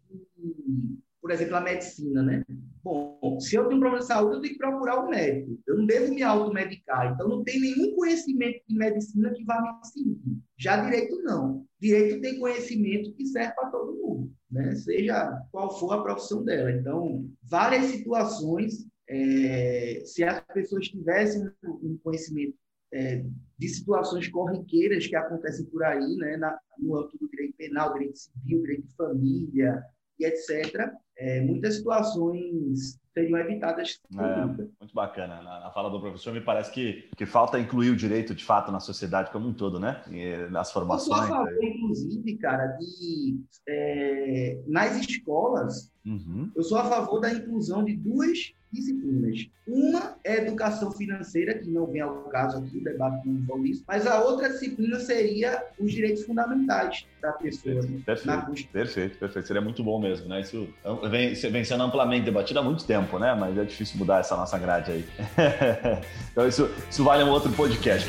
por exemplo, a medicina, né? Bom, se eu tenho um problema de saúde, eu tenho que procurar um médico. Eu não devo me automedicar. Então, não tem nenhum conhecimento de medicina que vá me seguir. Já direito, não. Direito tem conhecimento que serve para todo mundo, né? Seja qual for a profissão dela. Então, várias situações, é, se as pessoas tivessem um conhecimento é, de situações corriqueiras que acontecem por aí, né, na, no âmbito do direito penal, direito civil, direito de família e etc., é, muitas situações seriam evitadas. É, muito bacana. Na, na, fala do professor, me parece que, que falta incluir o direito, de fato, na sociedade como um todo, né? E, nas formações. Eu sou a favor, inclusive, cara, de, é, nas escolas, uhum. eu sou a favor da inclusão de duas disciplinas. Uma é educação financeira, que não vem ao caso aqui, o debate não envolve isso, mas a outra disciplina seria os direitos fundamentais da pessoa. Perfeito, perfeito, perfeito, Seria muito bom mesmo, né? Isso vem, vem sendo amplamente debatido há muito tempo, né? Mas é difícil mudar essa nossa grade aí. então isso, isso vale um outro podcast.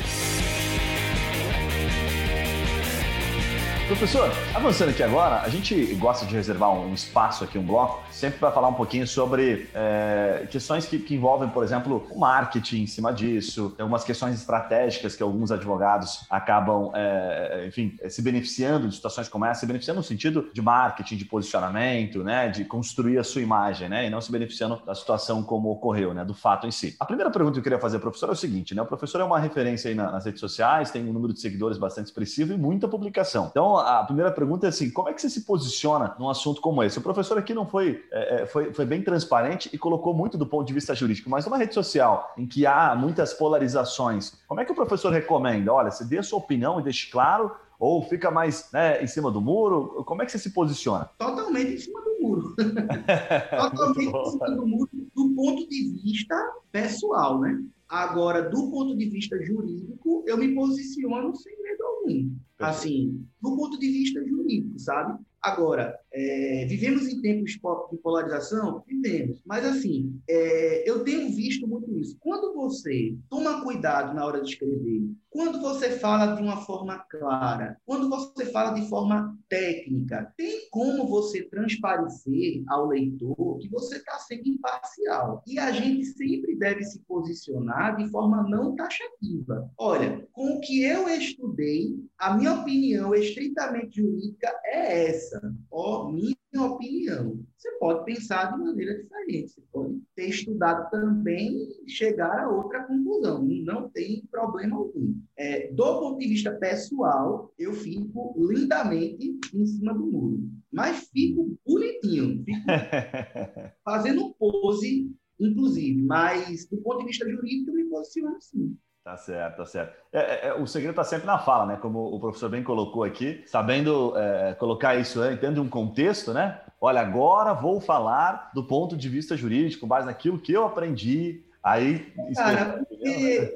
Professor, avançando aqui agora, a gente gosta de reservar um espaço aqui, um bloco, sempre para falar um pouquinho sobre é, questões que, que, envolvem, por exemplo, o marketing em cima disso, algumas questões estratégicas que alguns advogados acabam, é, enfim, se beneficiando de situações como essa, se beneficiando no sentido de marketing, de posicionamento, né, de construir a sua imagem, né, e não se beneficiando da situação como ocorreu, né, do fato em si. A primeira pergunta que eu queria fazer, professor, é o seguinte, né, o professor é uma referência aí nas redes sociais, tem um número de seguidores bastante expressivo e muita publicação. Então, a primeira pergunta é assim: como é que você se posiciona num assunto como esse? O professor aqui não foi, é, é, foi, foi bem transparente e colocou muito do ponto de vista jurídico, mas numa rede social em que há muitas polarizações, como é que o professor recomenda? Olha, você dê a sua opinião e deixe claro, ou fica mais né, em cima do muro? Como é que você se posiciona? Totalmente em cima do muro. Totalmente em cima do muro, do ponto de vista pessoal, né? Agora, do ponto de vista jurídico, eu me posiciono sem medo algum. Assim, do ponto de vista jurídico, sabe? Agora, é, vivemos em tempos de polarização? Vivemos. Mas, assim, é, eu tenho visto muito isso. Quando você toma cuidado na hora de escrever, quando você fala de uma forma clara, quando você fala de forma técnica, tem como você transparecer ao leitor que você está sendo imparcial. E a gente sempre deve se posicionar de forma não taxativa. Olha, com o que eu estudei, a minha opinião estritamente jurídica é essa. Ó, minha opinião. Você pode pensar de maneira diferente. Você pode ter estudado também e chegar a outra conclusão. Não tem problema algum. É, do ponto de vista pessoal, eu fico lindamente em cima do muro. Mas fico bonitinho. Fico fazendo pose, inclusive. Mas, do ponto de vista jurídico, eu me posiciono assim. Tá certo, tá certo. É, é, é o segredo está sempre na fala, né? Como o professor bem colocou aqui, sabendo é, colocar isso né, dentro de um contexto, né? Olha, agora vou falar do ponto de vista jurídico, base naquilo que eu aprendi. Aí. Cara, porque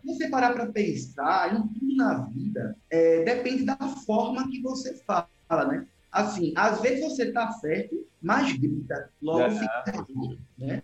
se você parar para pensar, em tudo na vida, é, depende da forma que você fala, né? Assim, às vezes você está certo, mas grita, logo é, fica errado, né?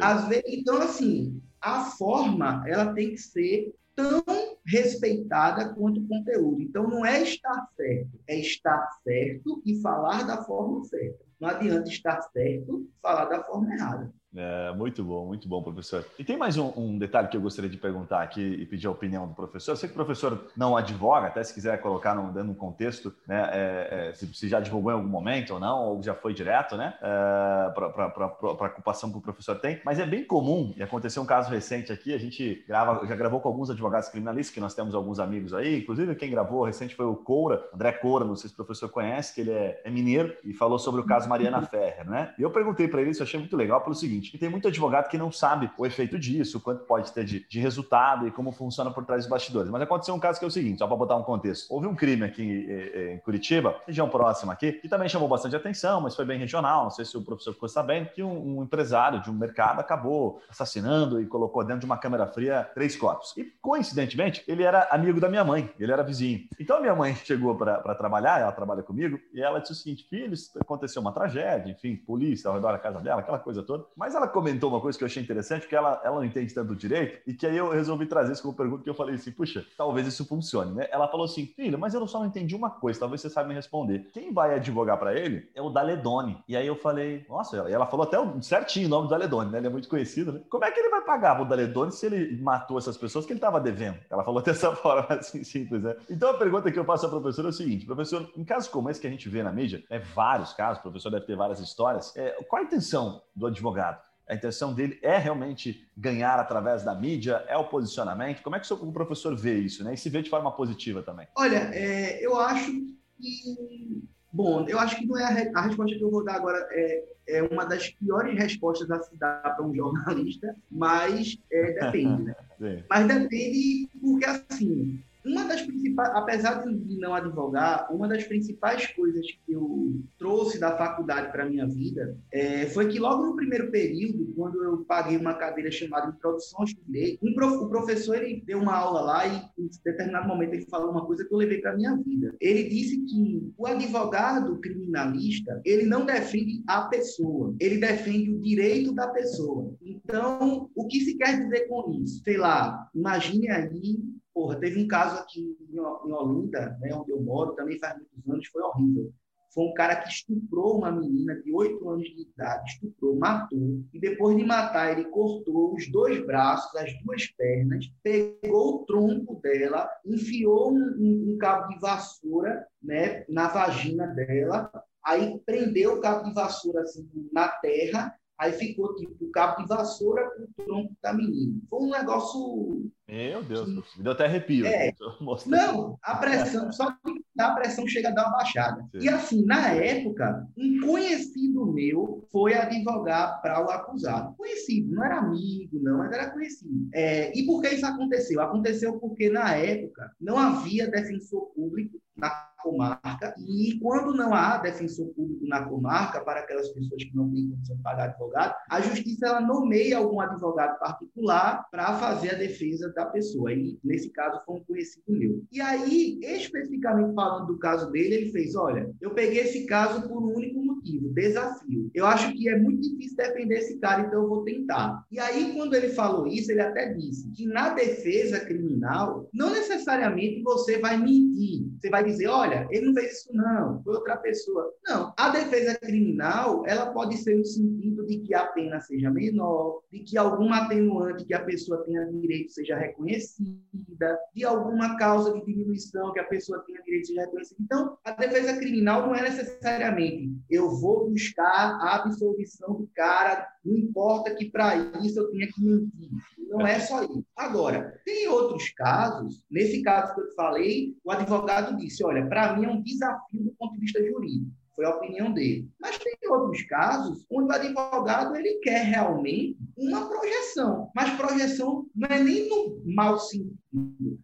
Às vezes, então, assim, a forma ela tem que ser tão respeitada quanto conteúdo. Então, não é estar certo, é estar certo e falar da forma certa. Não adianta estar certo falar da forma errada. É, muito bom, muito bom, professor. E tem mais um, um, detalhe que eu gostaria de perguntar aqui e pedir a opinião do professor. Eu sei que o professor não advoga, até se quiser colocar num, dando um contexto, né, é, é, se, se, já advogou em algum momento ou não, ou já foi direto, né, é, para a ocupação que o professor tem. Mas é bem comum, e aconteceu um caso recente aqui, a gente grava, já gravou com alguns advogados criminalistas, que nós temos alguns amigos aí, inclusive quem gravou recente foi o Coura, André Coura, não sei se o professor conhece, que ele é, é mineiro, e falou sobre o caso Mariana Ferrer, né? E eu perguntei para ele, isso eu achei muito legal, pelo seguinte, seguinte, e tem muito advogado que não sabe o efeito disso, quanto pode ter de, de resultado e como funciona por trás dos bastidores. Mas aconteceu um caso que é o seguinte, só para botar um contexto. Houve um crime aqui em, em Curitiba, região próxima aqui, que também chamou bastante atenção, mas foi bem regional, não sei se o professor ficou sabendo, que um, um empresário de um mercado acabou assassinando e colocou dentro de uma câmera fria três corpos. E, coincidentemente, ele era amigo da minha mãe, ele era vizinho. Então, a minha mãe chegou para trabalhar, ela trabalha comigo, e ela disse o seguinte, filho, aconteceu uma tragédia, enfim, polícia ao redor da casa dela, aquela coisa toda. Mas ela comentou uma coisa que eu achei interessante, porque ela, ela não entende tanto direito, e que aí eu resolvi trazer isso como pergunta, que eu falei assim, puxa, talvez isso funcione, né? Ela falou assim, filho, mas eu só não entendi uma coisa, talvez você saiba me responder. Quem vai advogar para ele é o Daledone. E aí eu falei, nossa, e ela falou até certinho o nome do Daledone, né? Ele é muito conhecido, né? Como é que ele vai pagar o Daledone se ele matou essas pessoas que ele estava devendo? Ela falou dessa forma, assim, simples, né? Então a pergunta que eu faço à professora é o seguinte, professor, em casos como esse que a gente vê na mídia, é vários casos, o professor deve ter várias histórias, é, qual a intenção do advogado? A intenção dele é realmente ganhar através da mídia? É o posicionamento? Como é que o professor vê isso, né? E se vê de forma positiva também? Olha, é, eu acho que. Bom, eu acho que não é a, a resposta que eu vou dar agora é, é uma das piores respostas a se dar para um jornalista, mas é, depende, né? mas depende porque, assim, uma das principais, apesar de não advogar, uma das principais coisas que eu trouxe da faculdade para minha vida é, foi que logo no primeiro período, quando eu paguei uma cadeira chamada Introdução ao Direito, um prof, o professor ele deu uma aula lá e em determinado momento ele falou uma coisa que eu levei para minha vida. Ele disse que o advogado criminalista, ele não defende a pessoa, ele defende o direito da pessoa. Então, o que se quer dizer com isso? Sei lá, imagine aí Porra, teve um caso aqui em Olinda, né, onde eu moro, também faz muitos anos, foi horrível. Foi um cara que estuprou uma menina de 8 anos de idade, estuprou, matou, e depois de matar, ele cortou os dois braços, as duas pernas, pegou o tronco dela, enfiou um, um, um cabo de vassoura né, na vagina dela, aí prendeu o cabo de vassoura assim, na terra Aí ficou tipo o cabo de vassoura com o tronco da menina. Foi um negócio. Meu Deus, que... me deu até arrepio. É. Não, a pressão, só que a pressão chega a dar uma baixada. Sim. E assim, na época, um conhecido meu foi advogar para o acusado. Conhecido, não era amigo, não, mas era conhecido. É, e por que isso aconteceu? Aconteceu porque na época não havia defensor público na comarca, e quando não há defensor público na comarca, para aquelas pessoas que não têm condição de pagar advogado, a justiça ela nomeia algum advogado particular para fazer a defesa da pessoa. E nesse caso foi um conhecido meu. E aí, especificamente falando do caso dele, ele fez: olha, eu peguei esse caso por um único motivo, desafio. Eu acho que é muito difícil defender esse cara, então eu vou tentar. E aí, quando ele falou isso, ele até disse que na defesa criminal, não necessariamente você vai mentir, você vai dizer, olha, ele não fez isso não, foi outra pessoa. Não, a defesa criminal, ela pode ser no sentido de que a pena seja menor, de que algum atenuante que a pessoa tenha direito seja reconhecida, de alguma causa de diminuição que a pessoa tenha direito seja reconhecida. Então, a defesa criminal não é necessariamente eu vou buscar a absolvição do cara, não importa que para isso eu tenha que mentir. Não é só isso. Agora, tem outros casos, nesse caso que eu te falei, o advogado disse: olha, para mim é um desafio do ponto de vista jurídico. Foi a opinião dele. Mas tem outros casos onde o advogado ele quer realmente uma projeção. Mas projeção não é nem no mau sentido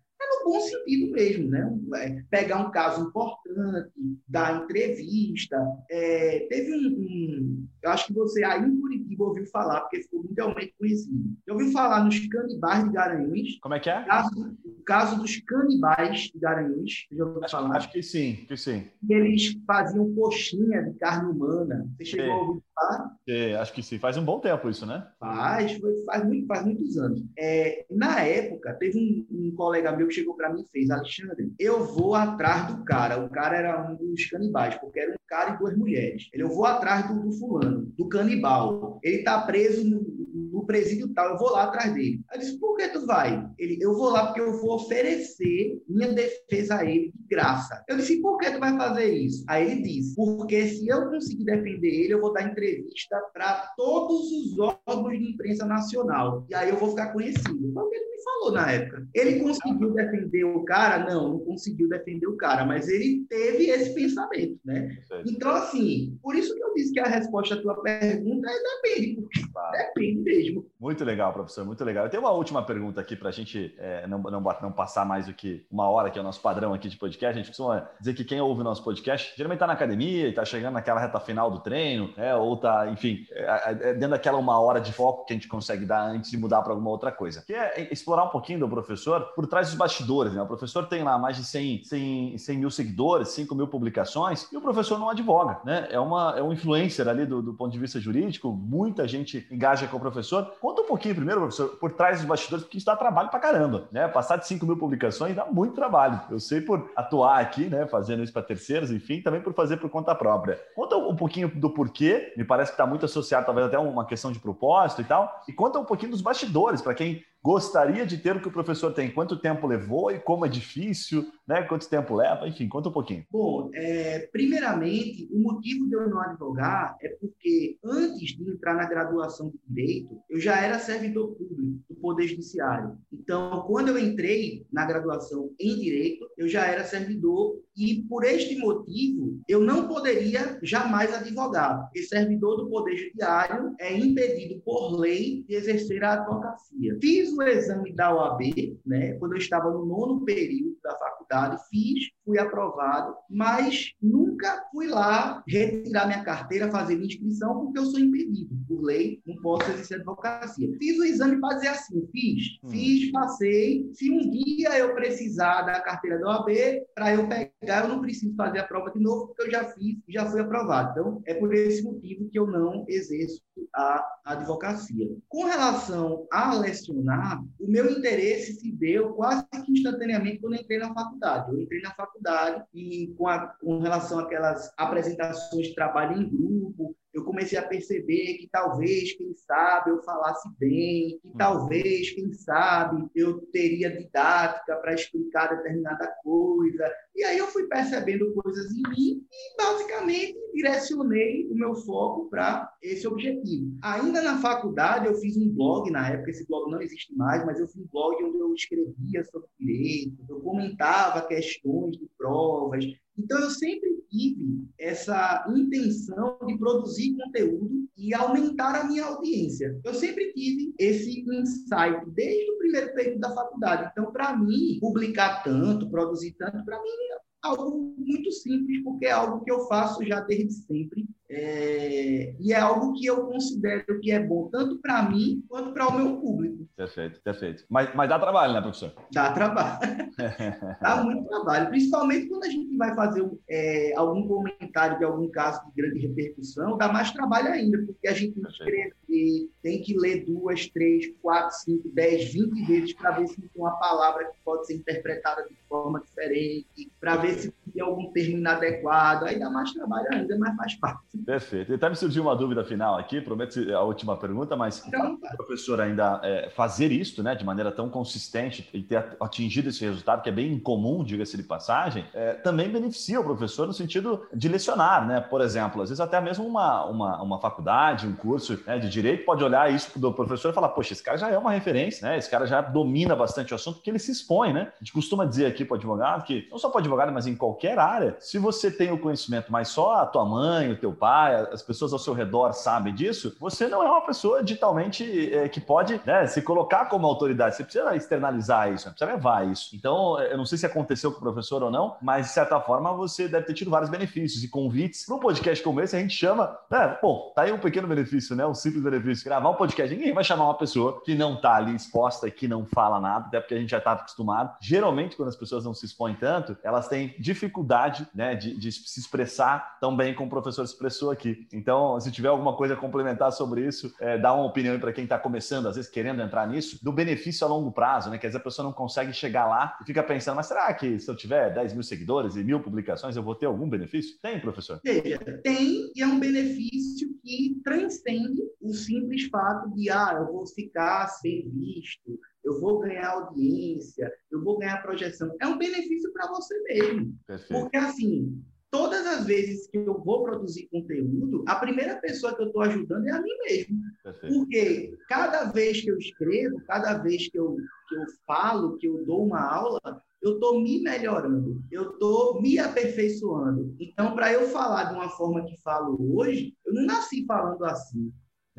bom sentido mesmo, né? É, pegar um caso importante, dar entrevista. É, teve um, um, Eu acho que você aí em Curitiba ouviu falar, porque ficou mundialmente conhecido. Eu ouvi falar nos canibais de Garanhuns. Como é que é? O caso, o caso dos canibais de Garanhuns. Já ouviu falar? Acho que sim, que sim. E eles faziam coxinha de carne humana. Você chegou a ouvir É, acho que sim, faz um bom tempo isso, né? Faz, faz, muito, faz muitos anos. É, na época, teve um, um colega meu que chegou para mim e fez, Alexandre, eu vou atrás do cara. O cara era um dos canibais, porque era um cara e duas mulheres. Ele, eu vou atrás do, do fulano, do canibal. Ele tá preso no, no presídio tal, eu vou lá atrás dele. Eu disse, por que tu vai? Ele, eu vou lá porque eu vou oferecer minha defesa a ele de graça. Eu disse, por que tu vai fazer isso? Aí ele disse, porque se eu conseguir defender ele, eu vou dar entrevista para todos os órgãos de imprensa nacional. E aí eu vou ficar conhecido. Foi o que ele me falou na época. Ele conseguiu defender o cara? Não, não conseguiu defender o cara, mas ele teve esse pensamento, né? Então, assim, por isso que eu disse que a resposta à tua pergunta é depende, porque depende mesmo. Muito legal, professor, muito legal. Eu tenho uma última pergunta aqui para a gente é, não, não, não passar mais do que uma hora, que é o nosso padrão aqui de podcast. A gente costuma dizer que quem ouve o nosso podcast geralmente está na academia e está chegando naquela reta final do treino, né, ou está, enfim, é, é, dentro daquela uma hora de foco que a gente consegue dar antes de mudar para alguma outra coisa. Que é explorar um pouquinho do professor por trás dos bastidores. Né? O professor tem lá mais de 100, 100, 100 mil seguidores, 5 mil publicações, e o professor não advoga. Né? É, uma, é um influencer ali do, do ponto de vista jurídico, muita gente engaja com o professor. Conta um pouquinho primeiro, professor, por trás dos bastidores, porque isso dá trabalho para caramba. Né? Passar de 5 mil publicações dá muito trabalho. Eu sei por atuar aqui, né, fazendo isso para terceiros, enfim, também por fazer por conta própria. Conta um pouquinho do porquê, me parece que está muito associado, talvez até uma questão de propósito e tal, e conta um pouquinho dos bastidores, para quem gostaria de ter o que o professor tem? Quanto tempo levou e como é difícil, né? Quanto tempo leva? Enfim, conta um pouquinho. Bom, é, primeiramente, o motivo de eu não advogar é porque antes de entrar na graduação de Direito, eu já era servidor público do Poder Judiciário. Então, quando eu entrei na graduação em Direito, eu já era servidor e, por este motivo, eu não poderia jamais advogar, porque servidor do Poder Judiciário é impedido por lei de exercer a advocacia. Fiz fiz o exame da OAB, né, quando eu estava no nono período da faculdade, fiz, fui aprovado, mas nunca fui lá retirar minha carteira, fazer minha inscrição, porque eu sou impedido. Por lei, não posso exercer advocacia. Fiz o exame para dizer assim, fiz, hum. fiz, passei. Se um dia eu precisar da carteira da OAB, para eu pegar, eu não preciso fazer a prova de novo, porque eu já fiz e já fui aprovado. Então, é por esse motivo que eu não exerço a advocacia. Com relação a lecionar, o meu interesse se deu quase que instantaneamente quando eu entrei na faculdade. Eu entrei na faculdade e com, a, com relação àquelas apresentações de trabalho em grupo, eu comecei a perceber que talvez, quem sabe, eu falasse bem, que uhum. talvez, quem sabe, eu teria didática para explicar determinada coisa. E aí eu fui percebendo coisas em mim e, basicamente, direcionei o meu foco para esse objetivo. Ainda na faculdade, eu fiz um blog, na época esse blog não existe mais, mas eu fiz um blog onde eu escrevia sobre direito, eu comentava questões de provas. Então, eu sempre tive essa intenção de produzir conteúdo e aumentar a minha audiência. Eu sempre tive esse insight desde o primeiro período da faculdade. Então, para mim, publicar tanto, produzir tanto, para mim é algo muito simples, porque é algo que eu faço já desde sempre é, e é algo que eu considero que é bom tanto para mim quanto para o meu público. Perfeito, perfeito. Mas, mas dá trabalho, né, professor? Dá trabalho. dá muito trabalho. Principalmente quando a gente vai fazer é, algum comentário de algum caso de grande repercussão, dá mais trabalho ainda, porque a gente tem que escrever, tem que ler duas, três, quatro, cinco, dez, vinte vezes para ver se tem uma palavra que pode ser interpretada de forma diferente, para ver se tem algum termo inadequado. Aí dá mais trabalho ainda, mas faz parte. Perfeito. E até me surgiu uma dúvida final aqui, prometo a última pergunta, mas então, o professor ainda é, fazer isso né, de maneira tão consistente e ter atingido esse resultado, que é bem incomum, diga-se de passagem, é, também beneficia o professor no sentido de lecionar, né? Por exemplo, às vezes até mesmo uma, uma, uma faculdade, um curso né, de direito pode olhar isso do professor e falar, poxa, esse cara já é uma referência, né? Esse cara já domina bastante o assunto, porque ele se expõe, né? A gente costuma dizer aqui para o advogado que, não só para o advogado, mas em qualquer área, se você tem o conhecimento, mas só a tua mãe, o teu pai, as pessoas ao seu redor sabem disso, você não é uma pessoa digitalmente é, que pode né, se colocar como autoridade. Você precisa externalizar isso, precisa levar isso. Então, eu não sei se aconteceu com o professor ou não, mas de certa forma você deve ter tido vários benefícios e convites. Para um podcast como esse, a gente chama, né, bom, tá aí um pequeno benefício, né? Um simples benefício. Gravar um podcast, ninguém vai chamar uma pessoa que não tá ali exposta e que não fala nada, até porque a gente já está acostumado. Geralmente, quando as pessoas não se expõem tanto, elas têm dificuldade dificuldade né, de, de, se expressar tão bem como o professor expressou aqui. Então, se tiver alguma coisa a complementar sobre isso, é, dá uma opinião para quem está começando, às vezes querendo entrar nisso, do benefício a longo prazo, né? Que às vezes a pessoa não consegue chegar lá e fica pensando, mas será que se eu tiver 10 mil seguidores e mil publicações, eu vou ter algum benefício? Tem, professor? Veja, tem e é um benefício que transcende o simples fato de, ah, eu vou ficar sem visto, eu vou ganhar audiência, eu vou ganhar projeção. É um benefício para você mesmo. Perfeito. Porque, assim, todas as vezes que eu vou produzir conteúdo, a primeira pessoa que eu estou ajudando é a mim mesmo. Perfeito. Porque cada vez que eu escrevo, cada vez que eu, que eu falo, que eu dou uma aula, eu estou me melhorando, eu estou me aperfeiçoando. Então, para eu falar de uma forma que falo hoje, eu não nasci falando assim.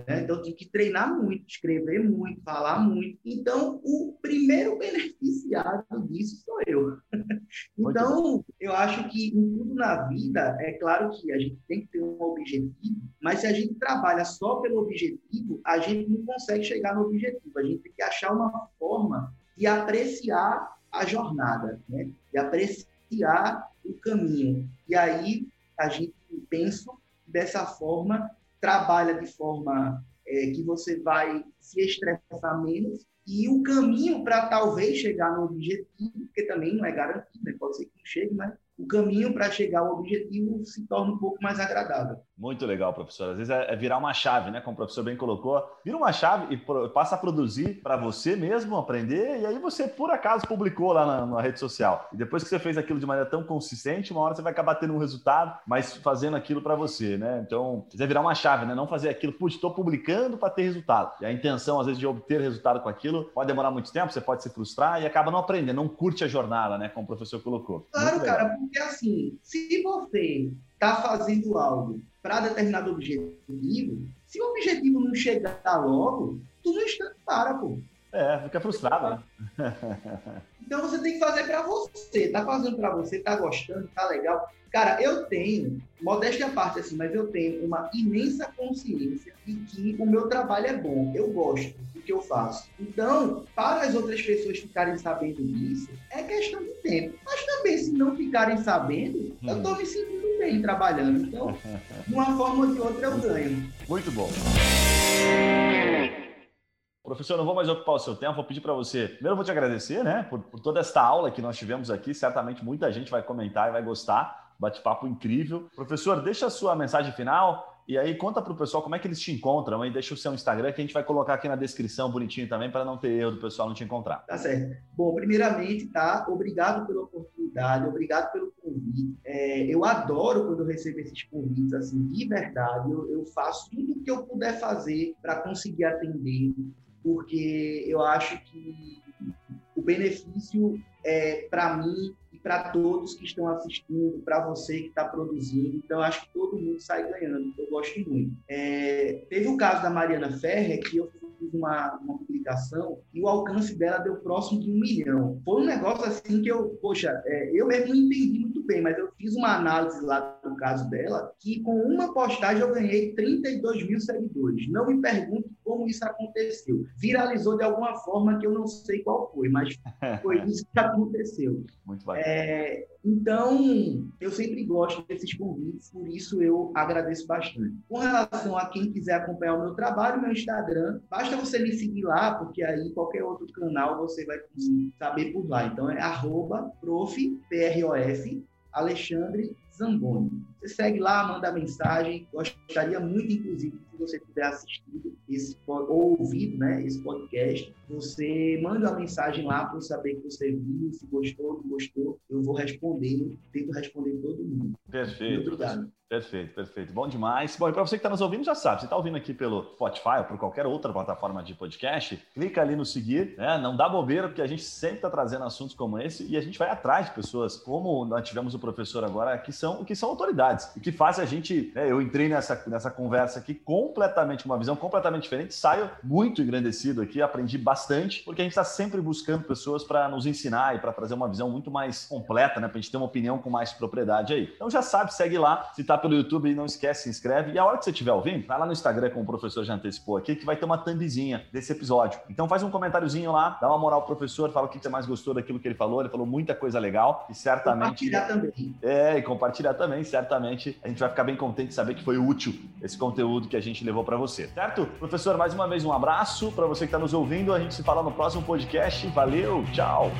Né? Então, tenho que treinar muito, escrever muito, falar muito. Então, o primeiro beneficiado disso sou eu. então, eu acho que em tudo na vida, é claro que a gente tem que ter um objetivo, mas se a gente trabalha só pelo objetivo, a gente não consegue chegar no objetivo. A gente tem que achar uma forma de apreciar a jornada, né? de apreciar o caminho. E aí, a gente pensa dessa forma trabalha de forma é, que você vai se estressar menos e o caminho para talvez chegar no objetivo, porque também não é garantido, né? pode ser que não chegue, mas o caminho para chegar ao objetivo se torna um pouco mais agradável. Muito legal, professor. Às vezes é, é virar uma chave, né? Como o professor bem colocou. Vira uma chave e passa a produzir para você mesmo aprender, e aí você, por acaso, publicou lá na, na, rede social. E depois que você fez aquilo de maneira tão consistente, uma hora você vai acabar tendo um resultado, mas fazendo aquilo para você, né? Então, quiser virar uma chave, né? Não fazer aquilo, putz, estou publicando para ter resultado. E a intenção, às vezes, de obter resultado com aquilo pode demorar muito tempo, você pode se frustrar e acaba não aprendendo, não curte a jornada, né? Como o professor colocou. Claro, cara, porque assim, se você está fazendo algo para determinado objetivo, se o objetivo não chegar logo, tu não está para, pô. É, fica frustrado, né? então você tem que fazer para você. Tá fazendo para você, tá gostando, tá legal. Cara, eu tenho, modéstia à parte assim, mas eu tenho uma imensa consciência de que o meu trabalho é bom. Eu gosto do que eu faço. Então, para as outras pessoas ficarem sabendo disso, é questão de tempo. Mas também, se não ficarem sabendo, hum. eu estou me sentindo bem trabalhando. Então, de uma forma ou de outra, eu ganho. Muito bom. Professor, não vou mais ocupar o seu tempo, vou pedir para você. Primeiro, vou te agradecer, né, por, por, toda esta aula que nós tivemos aqui. Certamente muita gente vai comentar e vai gostar. Bate-papo incrível. Professor, deixa a sua mensagem final e aí conta para o pessoal como é que eles te encontram. Aí deixa o seu Instagram que a gente vai colocar aqui na descrição bonitinho também para não ter erro do pessoal não te encontrar. Tá certo. Bom, primeiramente, tá? Obrigado pela oportunidade, obrigado pelo convite. É, eu adoro quando eu recebo esses convites, assim, de verdade. Eu, eu faço tudo o que eu puder fazer para conseguir atender porque eu acho que o benefício é para mim e para todos que estão assistindo, para você que está produzindo. Então, acho que todo mundo sai ganhando. Eu gosto muito. É, teve o caso da Mariana Ferrer, que eu fiz uma, uma publicação e o alcance dela deu próximo de um milhão. Foi um negócio assim que eu, poxa, é, eu mesmo não entendi muito bem, mas eu fiz uma análise lá do caso dela, que com uma postagem eu ganhei 32 mil seguidores. Não me pergunte como isso aconteceu. Viralizou de alguma forma que eu não sei qual foi, mas foi isso que aconteceu. Muito bacana. É, então, eu sempre gosto desses convites, por isso eu agradeço bastante. Com relação a quem quiser acompanhar o meu trabalho, meu Instagram, basta você me seguir lá, porque aí qualquer outro canal você vai conseguir saber por lá. Então é arroba prof, P-R-O-F, Alexandre Zamboni. Você segue lá, manda mensagem. Gostaria muito, inclusive, você tiver assistido esse, ou ouvido né, esse podcast, você manda uma mensagem lá para eu saber que você viu, se gostou, não gostou. Eu vou responder, tento responder todo mundo. Perfeito. Muito obrigado. Perfeito, perfeito. Bom demais. Bom, e para você que está nos ouvindo, já sabe, você está ouvindo aqui pelo Spotify ou por qualquer outra plataforma de podcast, clica ali no seguir, né? Não dá bobeira, porque a gente sempre está trazendo assuntos como esse e a gente vai atrás de pessoas, como nós tivemos o professor agora, que são o que são autoridades. E que faz a gente, né, eu entrei nessa, nessa conversa aqui completamente, uma visão completamente diferente, saio muito engrandecido aqui, aprendi bastante, porque a gente está sempre buscando pessoas para nos ensinar e para trazer uma visão muito mais completa, né, para a gente ter uma opinião com mais propriedade aí. Então já sabe, segue lá, se tá pelo YouTube, não esquece, se inscreve. E a hora que você estiver ouvindo, vai lá no Instagram, como o professor já antecipou aqui, que vai ter uma thumbzinha desse episódio. Então faz um comentáriozinho lá, dá uma moral ao professor, fala o que você mais gostou daquilo que ele falou. Ele falou muita coisa legal e certamente. Compartilhar também. É, e compartilhar também, certamente a gente vai ficar bem contente de saber que foi útil esse conteúdo que a gente levou para você, certo? Professor, mais uma vez um abraço para você que está nos ouvindo. A gente se fala no próximo podcast. Valeu, tchau!